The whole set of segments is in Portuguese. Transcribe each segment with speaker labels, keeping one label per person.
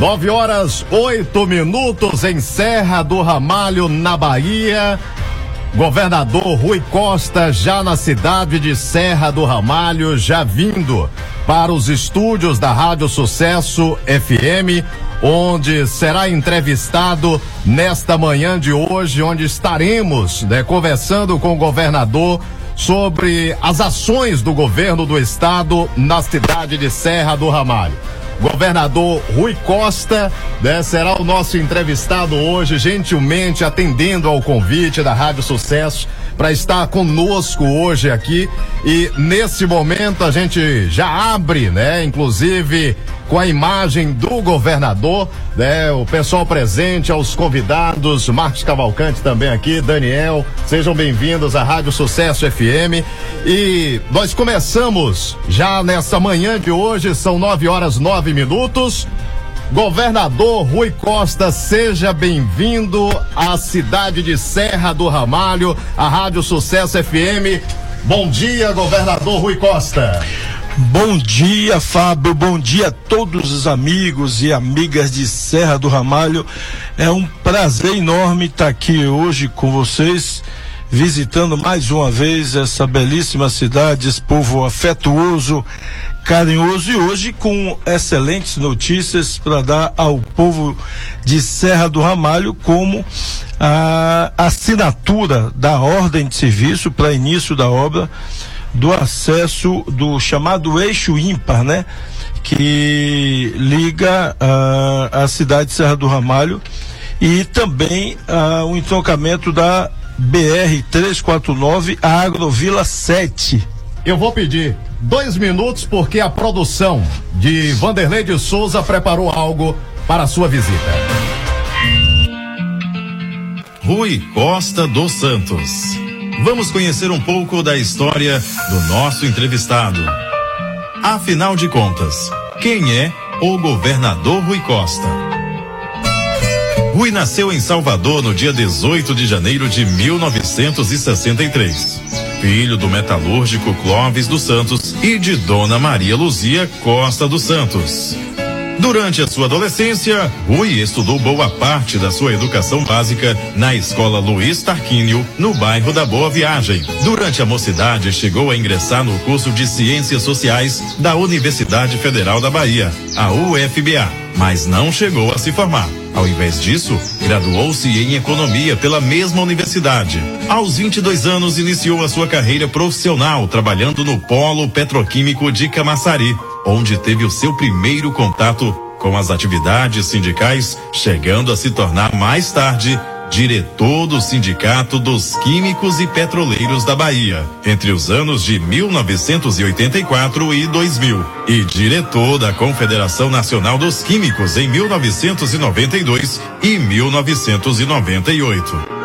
Speaker 1: Nove horas, oito minutos em Serra do Ramalho, na Bahia. Governador Rui Costa já na cidade de Serra do Ramalho, já vindo para os estúdios da Rádio Sucesso FM, onde será entrevistado nesta manhã de hoje, onde estaremos né, conversando com o governador sobre as ações do governo do estado na cidade de Serra do Ramalho governador Rui Costa, né, será o nosso entrevistado hoje, gentilmente atendendo ao convite da Rádio Sucesso para estar conosco hoje aqui. E nesse momento a gente já abre, né, inclusive com a imagem do governador, né? O pessoal presente, aos convidados, Marcos Cavalcante também aqui, Daniel, sejam bem-vindos à Rádio Sucesso FM. E nós começamos já nessa manhã de hoje, são nove horas nove minutos. Governador Rui Costa, seja bem-vindo à cidade de Serra do Ramalho, à Rádio Sucesso FM. Bom dia, governador Rui Costa.
Speaker 2: Bom dia, Fábio. Bom dia a todos os amigos e amigas de Serra do Ramalho. É um prazer enorme estar aqui hoje com vocês, visitando mais uma vez essa belíssima cidade, esse povo afetuoso, carinhoso e hoje com excelentes notícias para dar ao povo de Serra do Ramalho, como a assinatura da ordem de serviço para início da obra do acesso do chamado eixo ímpar, né? Que liga uh, a cidade de Serra do Ramalho e também uh, o entroncamento da BR 349 a Agrovila 7.
Speaker 1: Eu vou pedir dois minutos porque a produção de Vanderlei de Souza preparou algo para a sua visita.
Speaker 3: Rui Costa dos Santos vamos conhecer um pouco da história do nosso entrevistado. Afinal de contas, quem é o governador Rui Costa? Rui nasceu em Salvador no dia 18 de janeiro de 1963. Filho do metalúrgico Clóvis dos Santos e de Dona Maria Luzia Costa dos Santos. Durante a sua adolescência, Rui estudou boa parte da sua educação básica na escola Luiz Tarquínio, no bairro da Boa Viagem. Durante a mocidade, chegou a ingressar no curso de Ciências Sociais da Universidade Federal da Bahia, a UFBA, mas não chegou a se formar. Ao invés disso, graduou-se em economia pela mesma universidade. Aos 22 anos, iniciou a sua carreira profissional trabalhando no Polo Petroquímico de Camaçari onde teve o seu primeiro contato com as atividades sindicais, chegando a se tornar mais tarde diretor do Sindicato dos Químicos e Petroleiros da Bahia, entre os anos de 1984 e 2000, e diretor da Confederação Nacional dos Químicos em 1992 e 1998.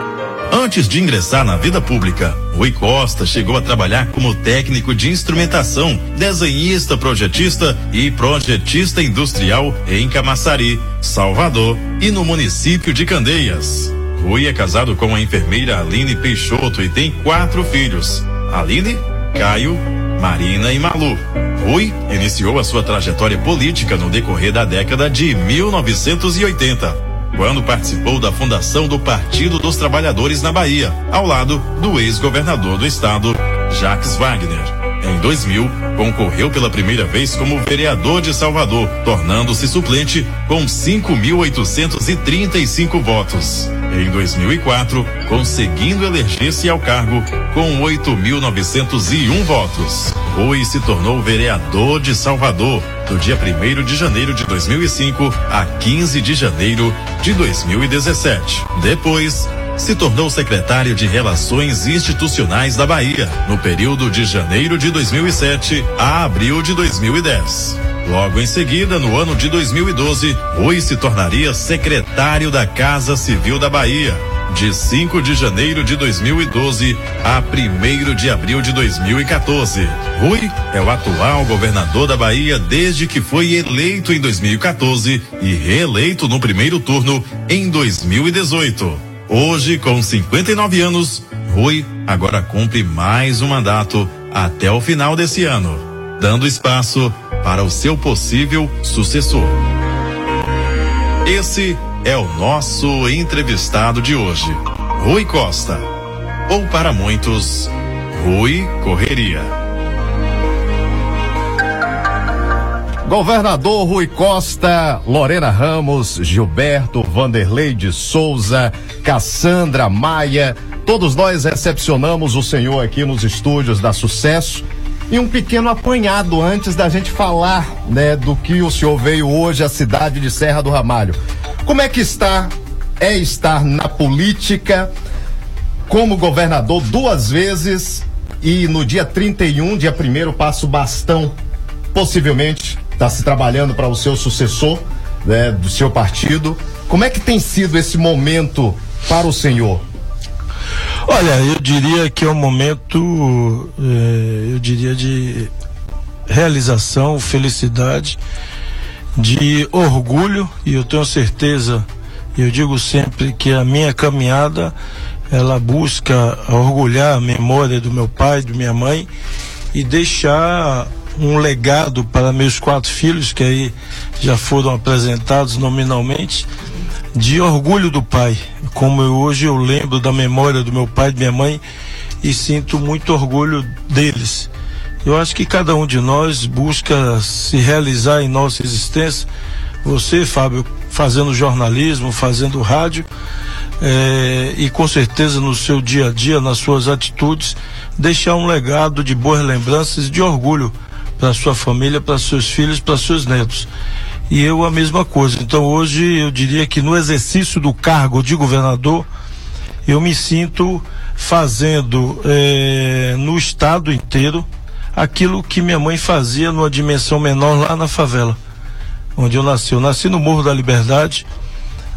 Speaker 3: Antes de ingressar na vida pública, Rui Costa chegou a trabalhar como técnico de instrumentação, desenhista, projetista e projetista industrial em Camaçari, Salvador e no município de Candeias. Rui é casado com a enfermeira Aline Peixoto e tem quatro filhos: Aline, Caio, Marina e Malu. Rui iniciou a sua trajetória política no decorrer da década de 1980 quando participou da fundação do Partido dos Trabalhadores na Bahia, ao lado do ex-governador do estado, Jacques Wagner. Em 2000, concorreu pela primeira vez como vereador de Salvador, tornando-se suplente com 5.835 votos. Em 2004, conseguindo eleger-se ao cargo com 8.901 votos. Rui se tornou vereador de Salvador do dia 1 de janeiro de 2005 a 15 de janeiro de 2017. Depois, se tornou secretário de Relações Institucionais da Bahia, no período de janeiro de 2007 a abril de 2010. Logo em seguida, no ano de 2012, Rui se tornaria secretário da Casa Civil da Bahia, de 5 de janeiro de 2012 a 1 de abril de 2014. Rui é o atual governador da Bahia desde que foi eleito em 2014 e reeleito no primeiro turno em 2018. Hoje, com 59 anos, Rui agora cumpre mais um mandato até o final desse ano, dando espaço para o seu possível sucessor. Esse é o nosso entrevistado de hoje, Rui Costa. Ou para muitos, Rui Correria.
Speaker 1: Governador Rui Costa, Lorena Ramos, Gilberto, Vanderlei de Souza, Cassandra Maia, todos nós recepcionamos o senhor aqui nos estúdios da Sucesso e um pequeno apanhado antes da gente falar, né, do que o senhor veio hoje à cidade de Serra do Ramalho. Como é que está, é estar na política como governador duas vezes e no dia 31, dia primeiro, passa o bastão, possivelmente está se trabalhando para o seu sucessor, né, do seu partido. Como é que tem sido esse momento para o senhor?
Speaker 2: Olha, eu diria que é um momento, eh, eu diria de realização, felicidade, de orgulho e eu tenho certeza, eu digo sempre que a minha caminhada ela busca orgulhar a memória do meu pai, da minha mãe e deixar um legado para meus quatro filhos que aí já foram apresentados nominalmente de orgulho do pai. Como eu, hoje eu lembro da memória do meu pai e minha mãe e sinto muito orgulho deles. Eu acho que cada um de nós busca se realizar em nossa existência. Você, Fábio, fazendo jornalismo, fazendo rádio, é, e com certeza no seu dia a dia, nas suas atitudes, deixar um legado de boas lembranças e de orgulho para sua família, para seus filhos, para seus netos e eu a mesma coisa. Então hoje eu diria que no exercício do cargo de governador, eu me sinto fazendo eh, no estado inteiro aquilo que minha mãe fazia numa dimensão menor lá na favela, onde eu nasci. Eu nasci no Morro da Liberdade,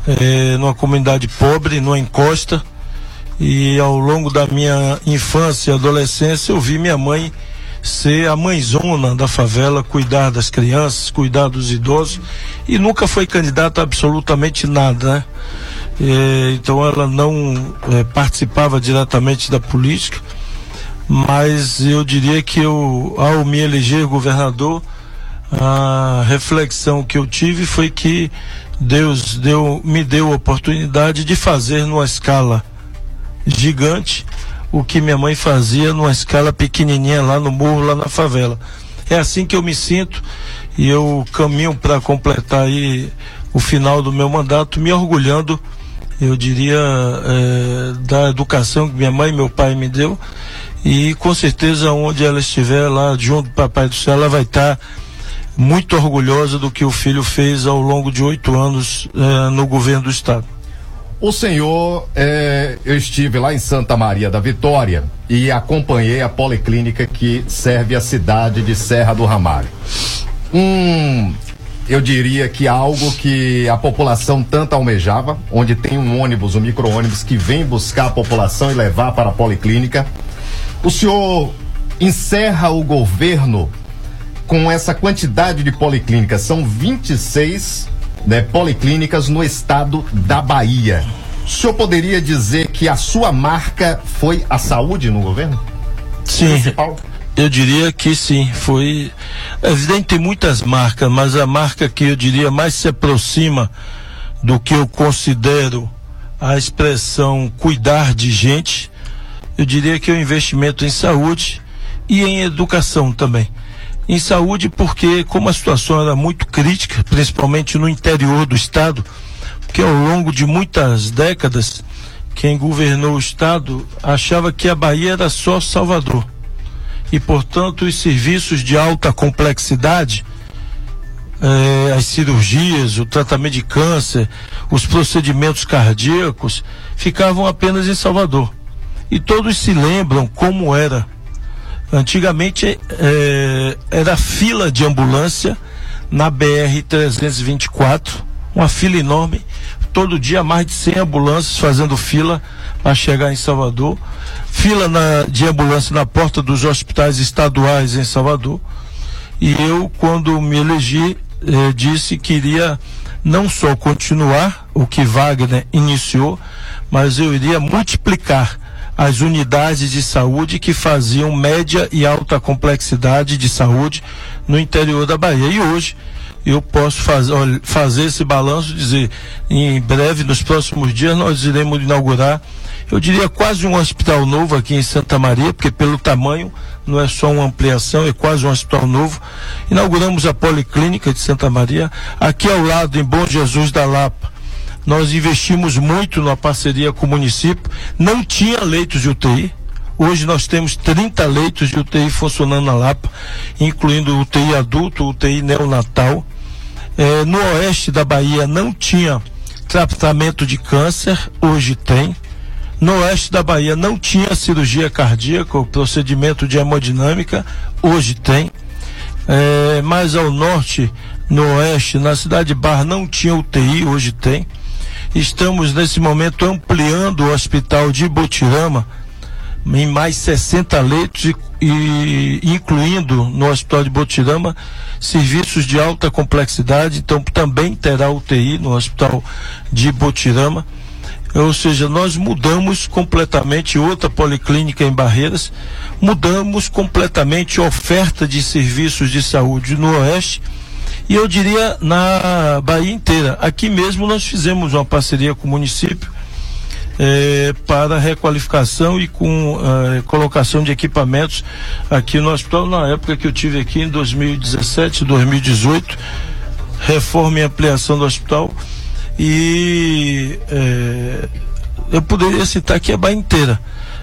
Speaker 2: eh, numa comunidade pobre, numa encosta, e ao longo da minha infância e adolescência eu vi minha mãe ser a mãezona da favela, cuidar das crianças, cuidar dos idosos e nunca foi candidata a absolutamente nada, né? É, então ela não é, participava diretamente da política, mas eu diria que eu, ao me eleger governador, a reflexão que eu tive foi que Deus deu, me deu a oportunidade de fazer numa escala gigante o que minha mãe fazia numa escala pequenininha lá no morro, lá na favela. É assim que eu me sinto e eu caminho para completar aí o final do meu mandato, me orgulhando, eu diria, é, da educação que minha mãe e meu pai me deu e com certeza onde ela estiver lá junto do Papai do Céu, ela vai estar tá muito orgulhosa do que o filho fez ao longo de oito anos é, no governo do estado.
Speaker 1: O senhor, é, eu estive lá em Santa Maria da Vitória e acompanhei a policlínica que serve a cidade de Serra do Ramalho. Um, eu diria que algo que a população tanto almejava, onde tem um ônibus, um micro-ônibus que vem buscar a população e levar para a policlínica. O senhor encerra o governo com essa quantidade de policlínicas, são 26 né, policlínicas no estado da Bahia. O senhor poderia dizer que a sua marca foi a saúde no governo?
Speaker 2: Sim. Municipal? Eu diria que sim, foi é evidente tem muitas marcas, mas a marca que eu diria mais se aproxima do que eu considero a expressão cuidar de gente, eu diria que é o investimento em saúde e em educação também em saúde, porque como a situação era muito crítica, principalmente no interior do estado, porque ao longo de muitas décadas, quem governou o estado achava que a Bahia era só Salvador. E, portanto, os serviços de alta complexidade, eh, as cirurgias, o tratamento de câncer, os procedimentos cardíacos, ficavam apenas em Salvador. E todos se lembram como era Antigamente é, era fila de ambulância na BR 324, uma fila enorme, todo dia mais de 100 ambulâncias fazendo fila para chegar em Salvador, fila na, de ambulância na porta dos hospitais estaduais em Salvador. E eu, quando me elegi, eh, disse que iria não só continuar o que Wagner iniciou, mas eu iria multiplicar as unidades de saúde que faziam média e alta complexidade de saúde no interior da Bahia. E hoje eu posso faz, olha, fazer esse balanço, dizer, em breve, nos próximos dias, nós iremos inaugurar, eu diria quase um hospital novo aqui em Santa Maria, porque pelo tamanho não é só uma ampliação, é quase um hospital novo. Inauguramos a Policlínica de Santa Maria, aqui ao lado, em Bom Jesus da Lapa. Nós investimos muito na parceria com o município, não tinha leitos de UTI, Hoje nós temos 30 leitos de UTI funcionando na Lapa, incluindo UTI adulto, UTI neonatal. É, no oeste da Bahia não tinha tratamento de câncer, hoje tem. No oeste da Bahia não tinha cirurgia cardíaca, procedimento de hemodinâmica, hoje tem. É, mais ao norte, no oeste, na cidade de Barra não tinha UTI, hoje tem. Estamos nesse momento ampliando o hospital de Botirama em mais 60 leitos e, incluindo no Hospital de Botirama serviços de alta complexidade, então também terá UTI no Hospital de Botirama. Ou seja, nós mudamos completamente outra policlínica em Barreiras, mudamos completamente a oferta de serviços de saúde no Oeste e eu diria na Bahia inteira. Aqui mesmo nós fizemos uma parceria com o município eh, para requalificação e com eh, colocação de equipamentos aqui no hospital. Na época que eu tive aqui em 2017, 2018, reforma e ampliação do hospital. E eh, eu poderia citar aqui a Bahia inteira.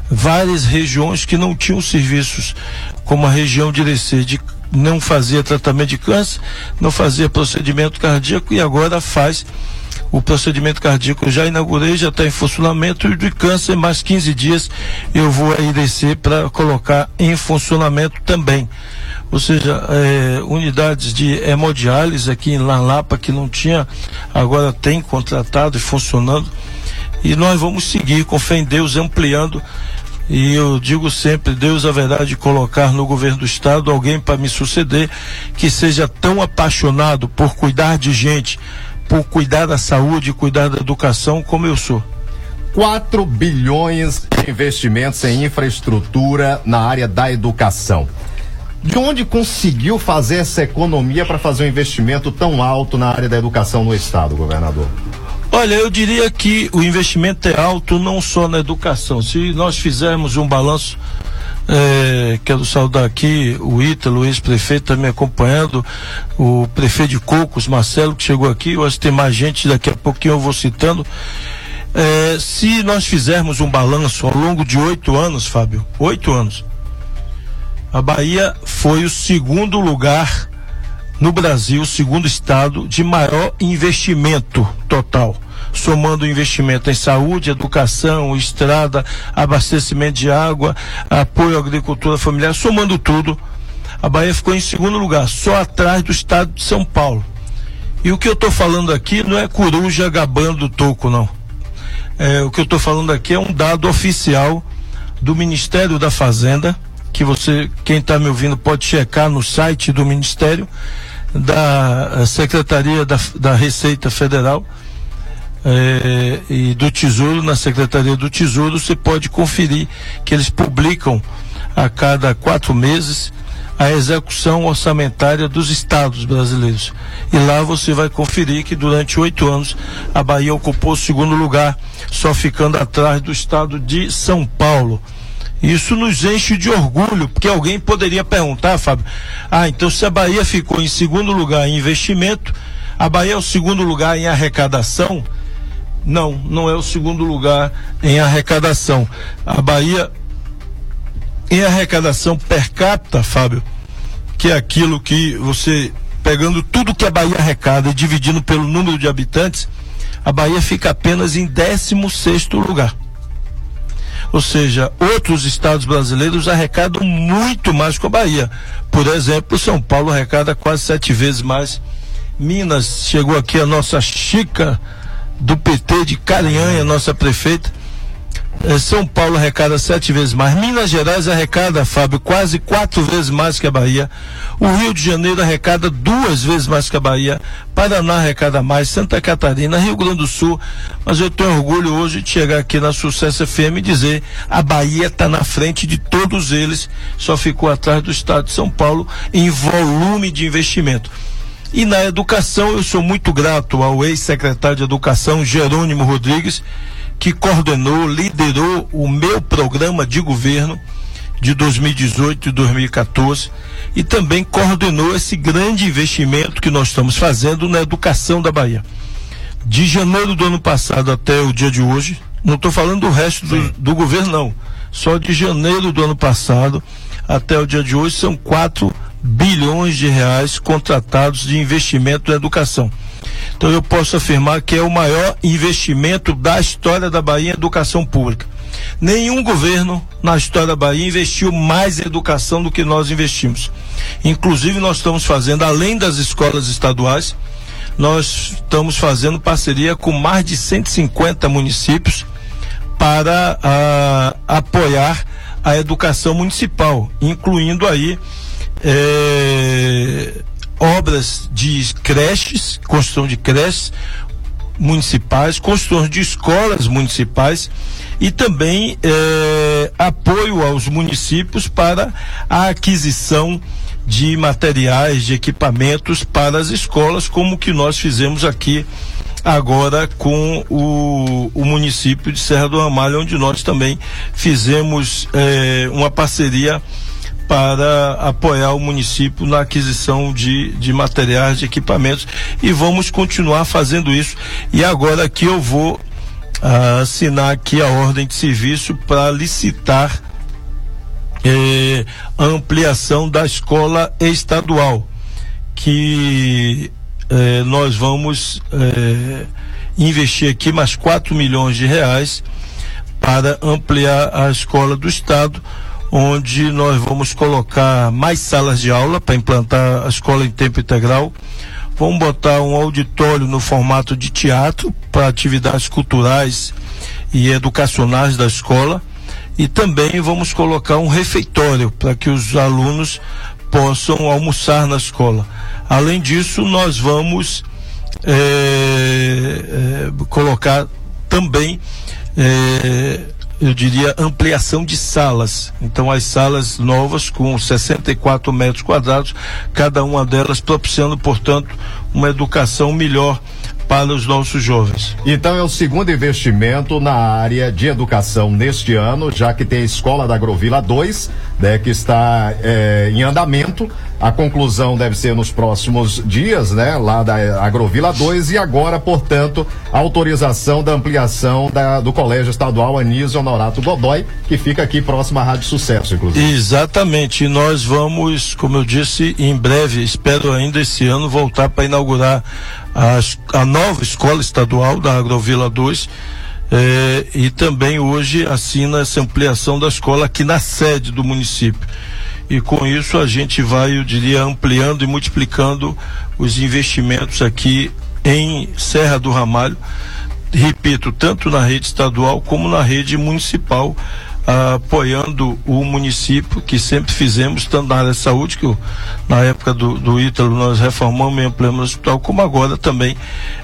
Speaker 2: Várias regiões que não tinham serviços, como a região de Irecê, de não fazia tratamento de câncer, não fazia procedimento cardíaco e agora faz o procedimento cardíaco já inaugurei, já está em funcionamento e de câncer mais 15 dias eu vou aí descer para colocar em funcionamento também. Ou seja, é, unidades de hemodiálise aqui em Lapa que não tinha, agora tem contratado e funcionando. E nós vamos seguir com fé em Deus ampliando e eu digo sempre, Deus haverá de colocar no governo do estado alguém para me suceder que seja tão apaixonado por cuidar de gente, por cuidar da saúde, cuidar da educação, como eu sou.
Speaker 1: 4 bilhões de investimentos em infraestrutura na área da educação. De onde conseguiu fazer essa economia para fazer um investimento tão alto na área da educação no estado, governador?
Speaker 2: Olha, eu diria que o investimento é alto não só na educação. Se nós fizermos um balanço é, quero saudar aqui o Ítalo, o ex-prefeito, me acompanhando, o prefeito de Cocos, Marcelo, que chegou aqui. Eu acho que tem mais gente, daqui a pouquinho eu vou citando. É, se nós fizermos um balanço ao longo de oito anos, Fábio, oito anos, a Bahia foi o segundo lugar no Brasil, o segundo estado de maior investimento total somando investimento em saúde, educação, estrada, abastecimento de água, apoio à agricultura familiar, somando tudo, a Bahia ficou em segundo lugar, só atrás do estado de São Paulo. E o que eu estou falando aqui não é coruja gabando toco, não. É, o que eu estou falando aqui é um dado oficial do Ministério da Fazenda, que você, quem está me ouvindo, pode checar no site do Ministério, da Secretaria da, da Receita Federal é, e do Tesouro, na Secretaria do Tesouro, você pode conferir que eles publicam a cada quatro meses a execução orçamentária dos estados brasileiros. E lá você vai conferir que durante oito anos a Bahia ocupou o segundo lugar, só ficando atrás do estado de São Paulo. Isso nos enche de orgulho, porque alguém poderia perguntar, Fábio, ah, então se a Bahia ficou em segundo lugar em investimento, a Bahia é o segundo lugar em arrecadação, não, não é o segundo lugar em arrecadação. A Bahia, em arrecadação per capita, Fábio, que é aquilo que você, pegando tudo que a Bahia arrecada e dividindo pelo número de habitantes, a Bahia fica apenas em 16 lugar. Ou seja, outros estados brasileiros arrecadam muito mais que a Bahia. Por exemplo, São Paulo arrecada quase sete vezes mais. Minas chegou aqui a nossa Chica do PT de Carinhanha, nossa prefeita. É, São Paulo arrecada sete vezes mais. Minas Gerais arrecada, Fábio, quase quatro vezes mais que a Bahia. O Rio de Janeiro arrecada duas vezes mais que a Bahia. Paraná arrecada mais. Santa Catarina, Rio Grande do Sul. Mas eu tenho orgulho hoje de chegar aqui na Sucesso FM e dizer: a Bahia está na frente de todos eles. Só ficou atrás do estado de São Paulo em volume de investimento. E na educação, eu sou muito grato ao ex-secretário de Educação, Jerônimo Rodrigues, que coordenou, liderou o meu programa de governo de 2018 e 2014 e também coordenou esse grande investimento que nós estamos fazendo na educação da Bahia. De janeiro do ano passado até o dia de hoje, não estou falando do resto do, do, governo, não. Só de janeiro do ano passado até o dia de hoje são 4 bilhões de reais contratados de investimento na educação. Então eu posso afirmar que é o maior investimento da história da Bahia em educação pública. Nenhum governo na história da Bahia investiu mais em educação do que nós investimos. Inclusive, nós estamos fazendo, além das escolas estaduais, nós estamos fazendo parceria com mais de 150 municípios para uh, apoiar a educação municipal, incluindo aí eh, obras de creches, construção de creches municipais, construção de escolas municipais e também eh, apoio aos municípios para a aquisição de materiais, de equipamentos para as escolas, como que nós fizemos aqui agora com o, o município de Serra do Ramalho, onde nós também fizemos eh, uma parceria para apoiar o município na aquisição de, de materiais, de equipamentos e vamos continuar fazendo isso. E agora aqui eu vou uh, assinar aqui a ordem de serviço para licitar eh, a ampliação da escola estadual, que eh, nós vamos eh, investir aqui mais 4 milhões de reais para ampliar a escola do estado onde nós vamos colocar mais salas de aula para implantar a escola em tempo integral. Vamos botar um auditório no formato de teatro para atividades culturais e educacionais da escola. E também vamos colocar um refeitório para que os alunos possam almoçar na escola. Além disso, nós vamos é, é, colocar também é, eu diria, ampliação de salas. Então, as salas novas com 64 metros quadrados, cada uma delas propiciando, portanto, uma educação melhor para os nossos jovens.
Speaker 1: Então é o segundo investimento na área de educação neste ano, já que tem a Escola da Agrovila 2, né, que está é, em andamento. A conclusão deve ser nos próximos dias, né, lá da Agrovila 2 e agora, portanto, a autorização da ampliação da, do Colégio Estadual Anísio Honorato Godoy, que fica aqui próximo à Rádio Sucesso, inclusive.
Speaker 2: Exatamente. E nós vamos, como eu disse, em breve, espero ainda esse ano voltar para inaugurar a, a nova escola estadual da Agrovila 2 eh, e também hoje assina essa ampliação da escola aqui na sede do município. E com isso a gente vai, eu diria, ampliando e multiplicando os investimentos aqui em Serra do Ramalho. Repito, tanto na rede estadual como na rede municipal apoiando o município, que sempre fizemos, tanto na área de saúde, que na época do, do Ítalo nós reformamos e ampliamos o hospital, como agora também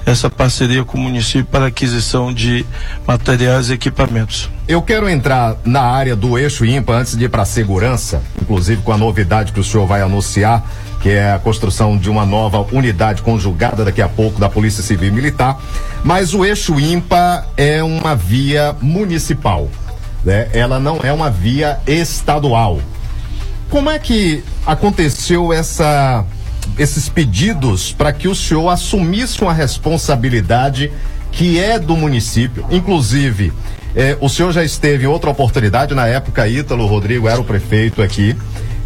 Speaker 2: essa parceria com o município para aquisição de materiais e equipamentos.
Speaker 1: Eu quero entrar na área do eixo ímpar antes de ir para a segurança, inclusive com a novidade que o senhor vai anunciar, que é a construção de uma nova unidade conjugada daqui a pouco da Polícia Civil e Militar. Mas o eixo ímpar é uma via municipal né? Ela não é uma via estadual. Como é que aconteceu essa, esses pedidos para que o senhor assumisse uma responsabilidade que é do município? Inclusive, eh, o senhor já esteve em outra oportunidade, na época Ítalo Rodrigo era o prefeito aqui,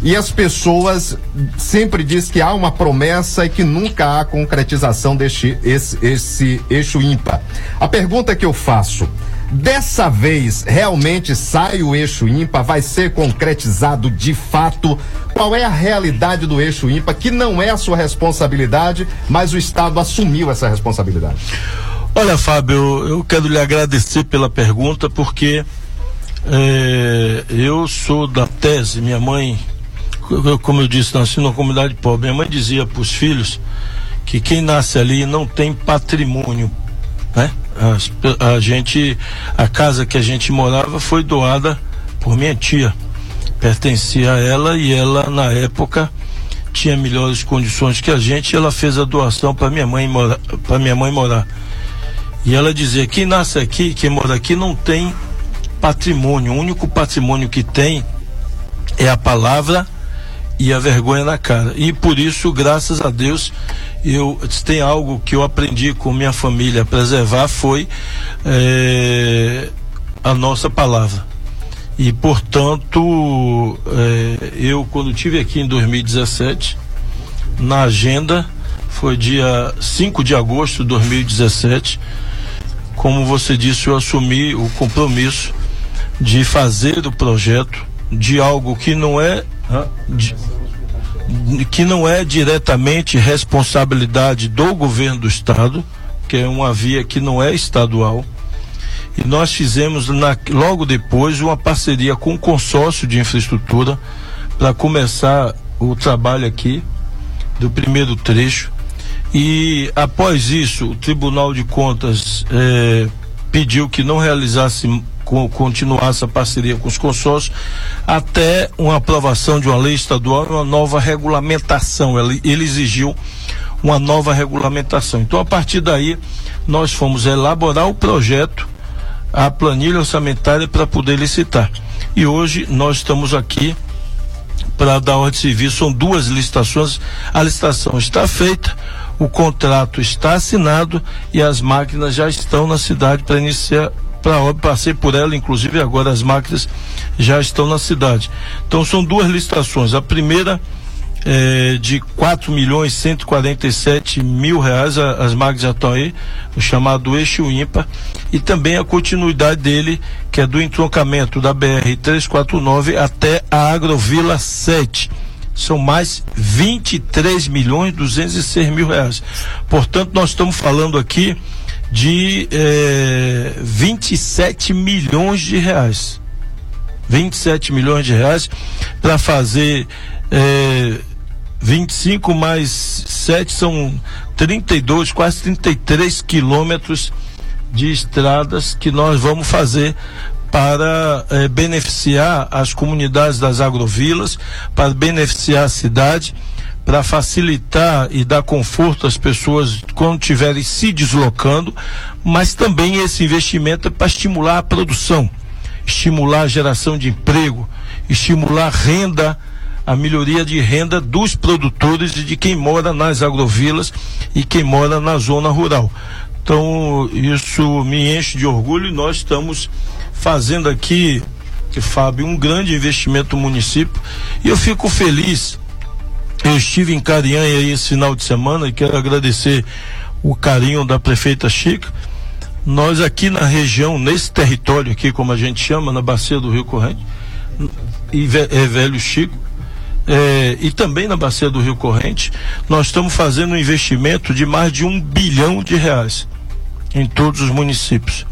Speaker 1: e as pessoas sempre dizem que há uma promessa e que nunca há concretização deste esse, esse eixo ímpar. A pergunta que eu faço, Dessa vez, realmente sai o eixo ímpar, vai ser concretizado de fato. Qual é a realidade do eixo ímpar, que não é a sua responsabilidade, mas o Estado assumiu essa responsabilidade?
Speaker 2: Olha, Fábio, eu quero lhe agradecer pela pergunta, porque é, eu sou da tese, minha mãe, como eu disse, nasci numa comunidade pobre. Minha mãe dizia para os filhos que quem nasce ali não tem patrimônio, né? a, gente, a casa que a gente morava foi doada por minha tia. Pertencia a ela e ela, na época, tinha melhores condições que a gente, ela fez a doação para minha mãe morar, para minha mãe morar. E ela dizia: quem nasce aqui, quem mora aqui, não tem patrimônio. O único patrimônio que tem é a palavra e a vergonha na cara. E por isso, graças a Deus, eu tem algo que eu aprendi com minha família a preservar foi é, a nossa palavra. E portanto, é, eu quando tive aqui em 2017, na agenda foi dia 5 de agosto de 2017, como você disse, eu assumi o compromisso de fazer o projeto de algo que não é de, que não é diretamente responsabilidade do governo do estado, que é uma via que não é estadual. E nós fizemos na, logo depois uma parceria com o consórcio de infraestrutura para começar o trabalho aqui do primeiro trecho. E após isso, o Tribunal de Contas eh, pediu que não realizasse continuar essa parceria com os consórcios até uma aprovação de uma lei estadual uma nova regulamentação. Ele, ele exigiu uma nova regulamentação. Então, a partir daí, nós fomos elaborar o projeto, a planilha orçamentária para poder licitar. E hoje nós estamos aqui para dar ordem de serviço. São duas licitações. A licitação está feita, o contrato está assinado e as máquinas já estão na cidade para iniciar para passei por ela, inclusive agora as máquinas já estão na cidade. Então são duas licitações. A primeira é, de 4 milhões 147 mil reais, a, as máquinas já estão aí, o chamado eixo ímpar, e também a continuidade dele, que é do entroncamento da BR 349 até a Agrovila 7 são mais 23 milhões 206 mil reais. Portanto, nós estamos falando aqui de eh, 27 milhões de reais. 27 milhões de reais para fazer eh, 25 mais 7 são 32, quase 33 quilômetros de estradas que nós vamos fazer para eh, beneficiar as comunidades das agrovilas, para beneficiar a cidade para facilitar e dar conforto às pessoas quando estiverem se deslocando, mas também esse investimento é para estimular a produção, estimular a geração de emprego, estimular renda, a melhoria de renda dos produtores e de quem mora nas agrovilas e quem mora na zona rural. Então, isso me enche de orgulho e nós estamos fazendo aqui, Fábio, um grande investimento no município e eu fico feliz eu estive em Carinhanha aí esse final de semana e quero agradecer o carinho da prefeita Chica. Nós aqui na região, nesse território aqui, como a gente chama, na bacia do Rio Corrente, e é Velho Chico, é, e também na bacia do Rio Corrente, nós estamos fazendo um investimento de mais de um bilhão de reais em todos os municípios.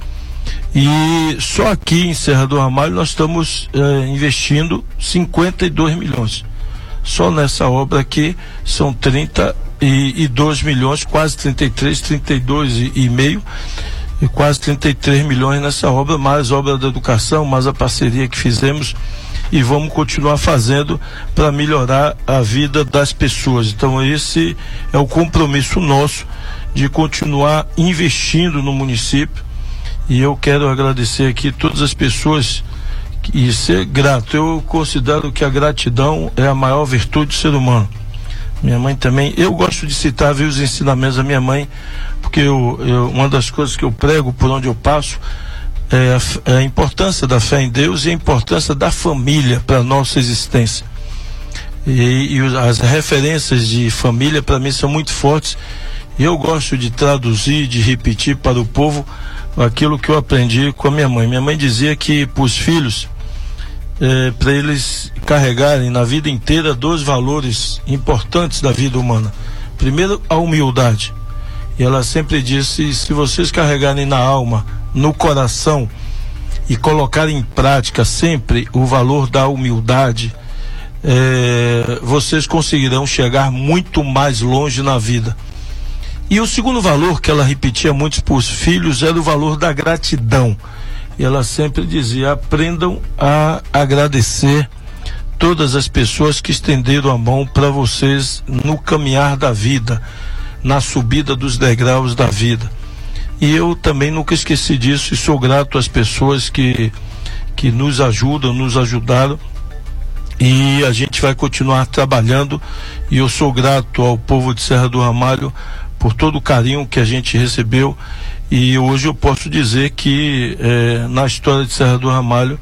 Speaker 2: E só aqui em Serra do Ramalho nós estamos é, investindo 52 milhões. Só nessa obra aqui são 32 milhões, quase 33, 32 e, e meio e quase 33 milhões nessa obra, mais obra da educação, mais a parceria que fizemos e vamos continuar fazendo para melhorar a vida das pessoas. Então esse é o compromisso nosso de continuar investindo no município e eu quero agradecer aqui todas as pessoas e ser grato. Eu considero que a gratidão é a maior virtude do ser humano. Minha mãe também. Eu gosto de citar viu, os ensinamentos da minha mãe, porque eu, eu, uma das coisas que eu prego por onde eu passo é a, é a importância da fé em Deus e a importância da família para a nossa existência. E, e as referências de família para mim são muito fortes. E eu gosto de traduzir, de repetir para o povo aquilo que eu aprendi com a minha mãe. Minha mãe dizia que para os filhos é, para eles carregarem na vida inteira dois valores importantes da vida humana. Primeiro, a humildade. E ela sempre disse: se vocês carregarem na alma, no coração e colocarem em prática sempre o valor da humildade, é, vocês conseguirão chegar muito mais longe na vida. E o segundo valor que ela repetia muito para os filhos era o valor da gratidão. Ela sempre dizia: aprendam a agradecer todas as pessoas que estenderam a mão para vocês no caminhar da vida, na subida dos degraus da vida. E eu também nunca esqueci disso e sou grato às pessoas que, que nos ajudam, nos ajudaram. E a gente vai continuar trabalhando. E eu sou grato ao povo de Serra do Ramalho por todo o carinho que a gente recebeu. E hoje eu posso dizer que eh, na história de Serra do Ramalho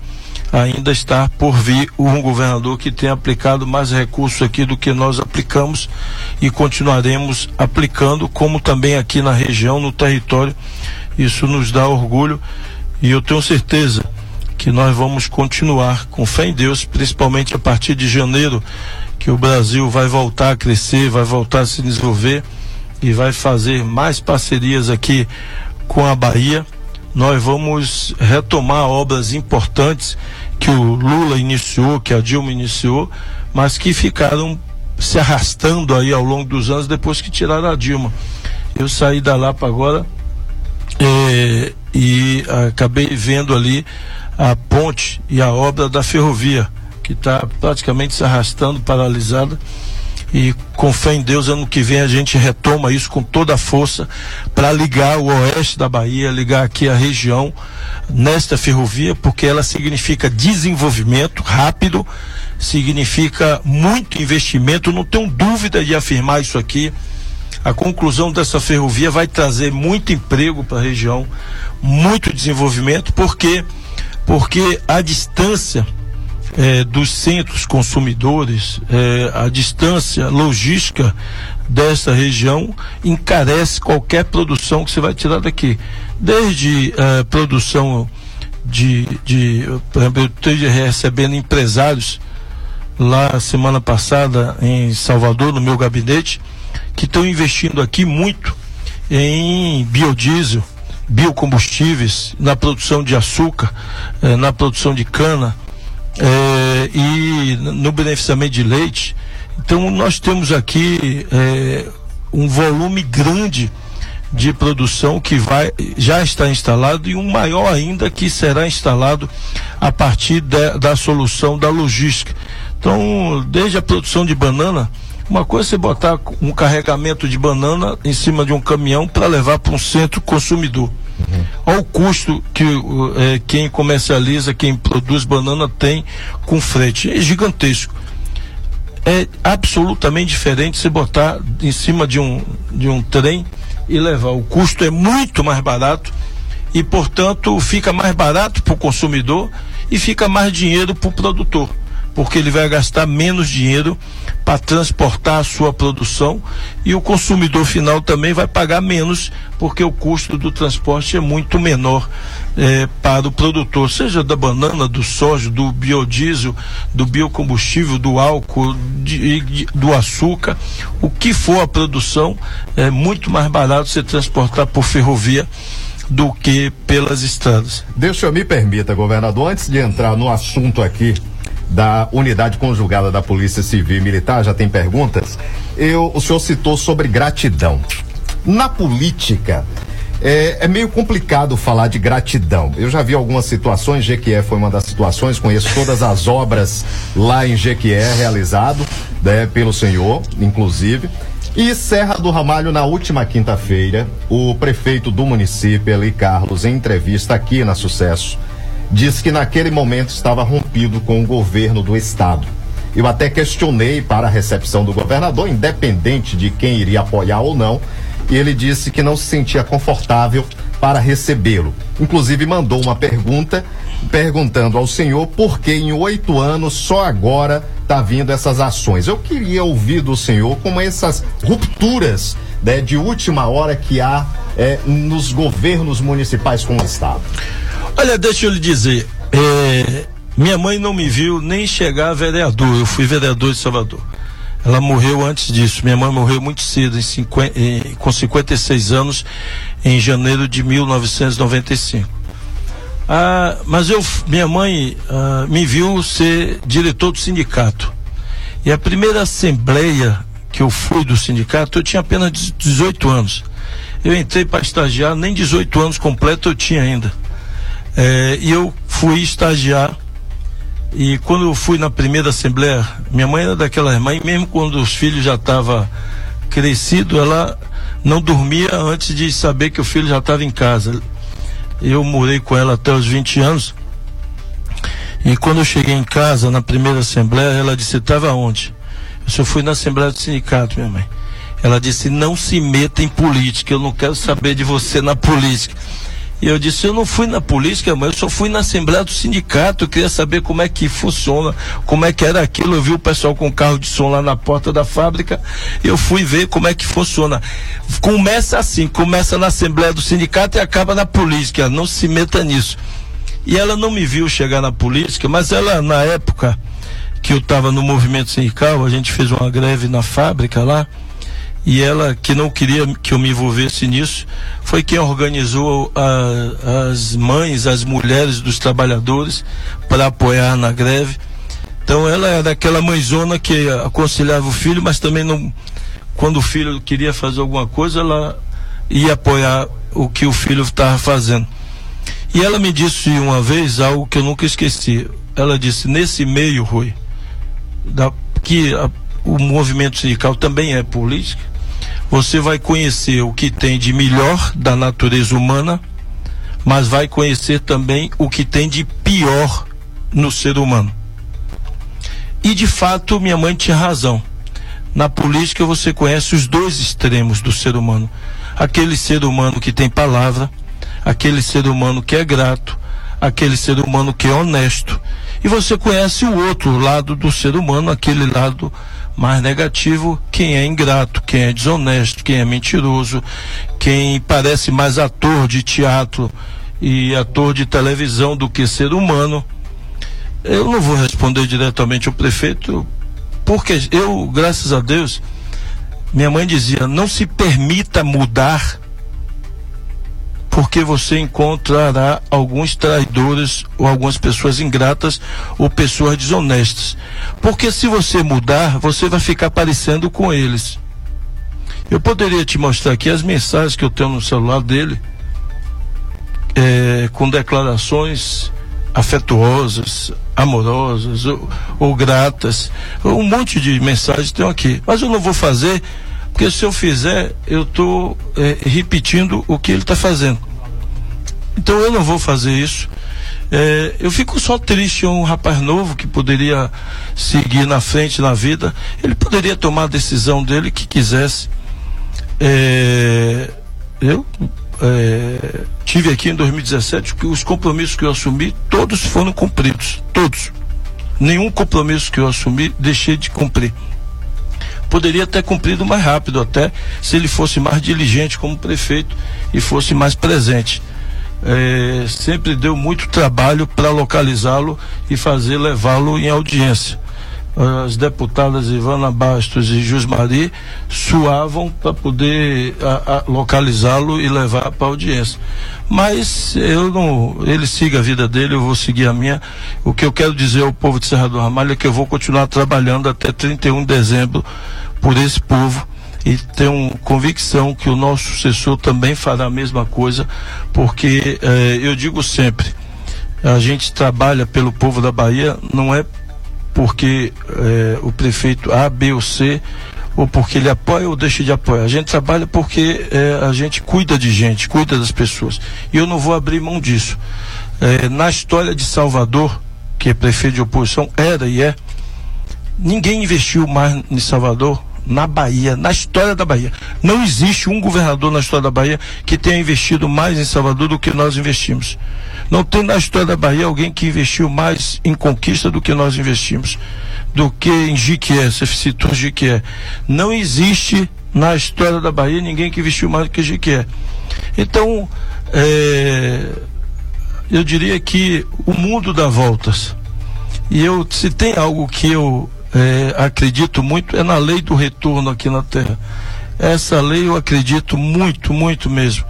Speaker 2: ainda está por vir um governador que tem aplicado mais recursos aqui do que nós aplicamos e continuaremos aplicando, como também aqui na região, no território. Isso nos dá orgulho e eu tenho certeza que nós vamos continuar com fé em Deus, principalmente a partir de janeiro, que o Brasil vai voltar a crescer, vai voltar a se desenvolver e vai fazer mais parcerias aqui com a Bahia. Nós vamos retomar obras importantes que o Lula iniciou, que a Dilma iniciou, mas que ficaram se arrastando aí ao longo dos anos depois que tiraram a Dilma. Eu saí da Lapa agora eh, e acabei vendo ali a ponte e a obra da ferrovia, que está praticamente se arrastando, paralisada. E com fé em Deus, ano que vem a gente retoma isso com toda a força para ligar o oeste da Bahia, ligar aqui a região nesta ferrovia, porque ela significa desenvolvimento rápido, significa muito investimento, não tenho dúvida de afirmar isso aqui. A conclusão dessa ferrovia vai trazer muito emprego para a região, muito desenvolvimento, porque porque a distância eh, dos centros consumidores, eh, a distância logística dessa região encarece qualquer produção que você vai tirar daqui. Desde uh, produção de, de por exemplo, eu esteja recebendo empresários lá semana passada em Salvador, no meu gabinete, que estão investindo aqui muito em biodiesel, biocombustíveis, na produção de açúcar, eh, na produção de cana eh, e no beneficiamento de leite. Então nós temos aqui eh, um volume grande de produção que vai já está instalado e um maior ainda que será instalado a partir de, da solução da logística. Então, desde a produção de banana, uma coisa é você botar um carregamento de banana em cima de um caminhão para levar para um centro consumidor. Olha o custo que é, quem comercializa, quem produz banana tem com frete. É gigantesco. É absolutamente diferente você botar em cima de um, de um trem e levar. O custo é muito mais barato e, portanto, fica mais barato para o consumidor e fica mais dinheiro para o produtor, porque ele vai gastar menos dinheiro para transportar a sua produção e o consumidor final também vai pagar menos, porque o custo do transporte é muito menor é, para o produtor, seja da banana, do soja, do biodiesel, do biocombustível, do álcool, de, de, do açúcar, o que for a produção, é muito mais barato você transportar por ferrovia do que pelas estradas.
Speaker 1: Deixa eu me permita, governador, antes de entrar no assunto aqui da unidade conjugada da Polícia Civil e Militar, já tem perguntas. Eu, o senhor citou sobre gratidão. Na política, é, é, meio complicado falar de gratidão. Eu já vi algumas situações, Jequié foi uma das situações, conheço todas as obras lá em Jequié realizado, né, pelo senhor, inclusive. E Serra do Ramalho, na última quinta-feira, o prefeito do município, Eli Carlos, em entrevista aqui na Sucesso, disse que naquele momento estava rompido com o governo do estado. Eu até questionei para a recepção do governador, independente de quem iria apoiar ou não, e ele disse que não se sentia confortável para recebê-lo. Inclusive mandou uma pergunta perguntando ao senhor por que em oito anos só agora está vindo essas ações. Eu queria ouvir do senhor como essas rupturas né, de última hora que há é, nos governos municipais com o estado.
Speaker 2: Olha, deixa eu lhe dizer, é, minha mãe não me viu nem chegar a vereador. Eu fui vereador de Salvador. Ela morreu antes disso. Minha mãe morreu muito cedo, em 50, em, com 56 anos, em janeiro de 1995. Ah, mas eu, minha mãe ah, me viu ser diretor do sindicato. E a primeira assembleia que eu fui do sindicato, eu tinha apenas 18 anos. Eu entrei para estagiar, nem 18 anos completo eu tinha ainda. É, e eu fui estagiar E quando eu fui na primeira assembleia, minha mãe era daquela mãe, mesmo quando os filhos já estavam crescidos, ela não dormia antes de saber que o filho já estava em casa. Eu morei com ela até os 20 anos. E quando eu cheguei em casa, na primeira assembleia, ela disse: estava onde? Eu só fui na assembleia do sindicato, minha mãe. Ela disse: não se meta em política, eu não quero saber de você na política. E eu disse, eu não fui na política, mas eu só fui na Assembleia do Sindicato, eu queria saber como é que funciona, como é que era aquilo. Eu vi o pessoal com carro de som lá na porta da fábrica, eu fui ver como é que funciona. Começa assim, começa na Assembleia do Sindicato e acaba na política, não se meta nisso. E ela não me viu chegar na política, mas ela, na época que eu estava no movimento sindical, a gente fez uma greve na fábrica lá, e ela que não queria que eu me envolvesse nisso foi quem organizou a, as mães, as mulheres dos trabalhadores para apoiar na greve. Então ela era aquela mãezona que aconselhava o filho, mas também não quando o filho queria fazer alguma coisa, ela ia apoiar o que o filho estava fazendo. E ela me disse uma vez algo que eu nunca esqueci. Ela disse: nesse meio, Rui, da, que a, o movimento sindical também é política, você vai conhecer o que tem de melhor da natureza humana, mas vai conhecer também o que tem de pior no ser humano. E de fato, minha mãe tinha razão. Na política você conhece os dois extremos do ser humano. Aquele ser humano que tem palavra, aquele ser humano que é grato, aquele ser humano que é honesto. E você conhece o outro lado do ser humano, aquele lado mais negativo quem é ingrato, quem é desonesto, quem é mentiroso, quem parece mais ator de teatro e ator de televisão do que ser humano. Eu não vou responder diretamente ao prefeito, porque eu, graças a Deus, minha mãe dizia: não se permita mudar porque você encontrará alguns traidores ou algumas pessoas ingratas ou pessoas desonestas. Porque se você mudar, você vai ficar parecendo com eles. Eu poderia te mostrar aqui as mensagens que eu tenho no celular dele, é, com declarações afetuosas, amorosas ou, ou gratas. Um monte de mensagens tem aqui. Mas eu não vou fazer porque se eu fizer, eu estou é, repetindo o que ele está fazendo. Então eu não vou fazer isso. É, eu fico só triste um rapaz novo que poderia seguir na frente na vida. Ele poderia tomar a decisão dele que quisesse. É, eu é, tive aqui em 2017 que os compromissos que eu assumi, todos foram cumpridos. Todos. Nenhum compromisso que eu assumi deixei de cumprir poderia ter cumprido mais rápido até se ele fosse mais diligente como prefeito e fosse mais presente. É, sempre deu muito trabalho para localizá-lo e fazer levá-lo em audiência. As deputadas Ivana Bastos e Jusmari suavam para poder localizá-lo e levar para audiência. Mas eu não, ele siga a vida dele, eu vou seguir a minha. O que eu quero dizer ao povo de Serra do Ramalho é que eu vou continuar trabalhando até 31 de dezembro por esse povo e tenho convicção que o nosso sucessor também fará a mesma coisa, porque eh, eu digo sempre, a gente trabalha pelo povo da Bahia, não é porque eh, o prefeito A, B ou C, ou porque ele apoia ou deixa de apoiar. A gente trabalha porque eh, a gente cuida de gente, cuida das pessoas. E eu não vou abrir mão disso. na história de Salvador, que é prefeito de oposição, era e é, ninguém investiu mais em Salvador na Bahia, na história da Bahia. Não existe um governador na história da Bahia que tenha investido mais em Salvador do que nós investimos. Não tem na história da Bahia alguém que investiu mais em conquista do que nós investimos, do que em Jiquié, você citou Jiquié. Não existe na história da Bahia ninguém que investiu mais do que Jiquié. Então, é, eu diria que o mundo dá voltas. E eu, se tem algo que eu é, acredito muito é na lei do retorno aqui na Terra. Essa lei eu acredito muito, muito mesmo.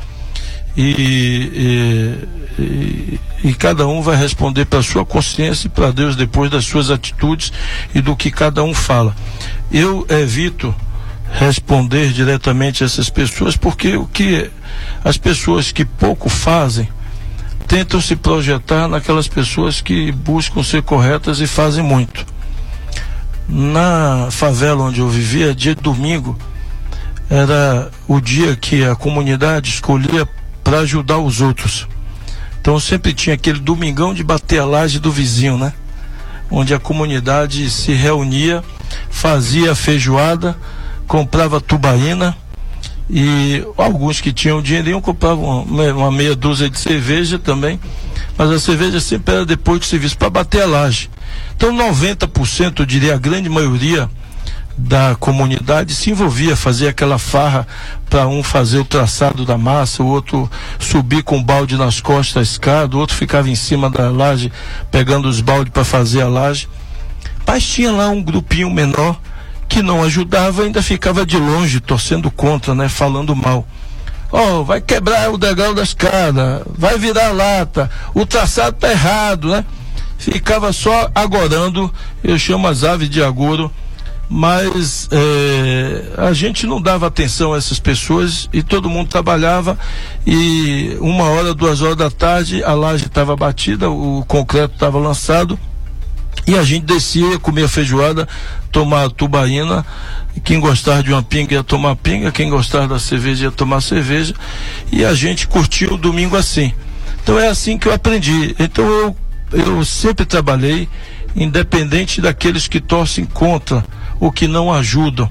Speaker 2: E, e, e, e cada um vai responder para sua consciência e para Deus depois das suas atitudes e do que cada um fala. Eu evito responder diretamente a essas pessoas porque o que as pessoas que pouco fazem tentam se projetar naquelas pessoas que buscam ser corretas e fazem muito. Na favela onde eu vivia, dia de domingo, era o dia que a comunidade escolhia para ajudar os outros. Então sempre tinha aquele domingão de bater a laje do vizinho, né? Onde a comunidade se reunia, fazia feijoada, comprava tubaína e alguns que tinham dinheiro compravam uma meia dúzia de cerveja também, mas a cerveja sempre era depois do serviço para bater a laje. Então 90%, eu diria a grande maioria, da comunidade se envolvia, fazia aquela farra para um fazer o traçado da massa, o outro subir com o balde nas costas a escada, o outro ficava em cima da laje pegando os baldes para fazer a laje. Mas tinha lá um grupinho menor que não ajudava, ainda ficava de longe, torcendo contra, né, falando mal. Oh, vai quebrar o degrau da escada, vai virar lata, o traçado tá errado, né? Ficava só agorando, eu chamo as aves de agouro mas é, a gente não dava atenção a essas pessoas e todo mundo trabalhava e uma hora, duas horas da tarde a laje estava batida, o concreto estava lançado e a gente descia, comia feijoada, tomar tubaína. Quem gostava de uma pinga ia tomar pinga, quem gostava da cerveja ia tomar cerveja. E a gente curtiu o domingo assim. Então é assim que eu aprendi. Então eu, eu sempre trabalhei, independente daqueles que torcem contra o que não ajudam.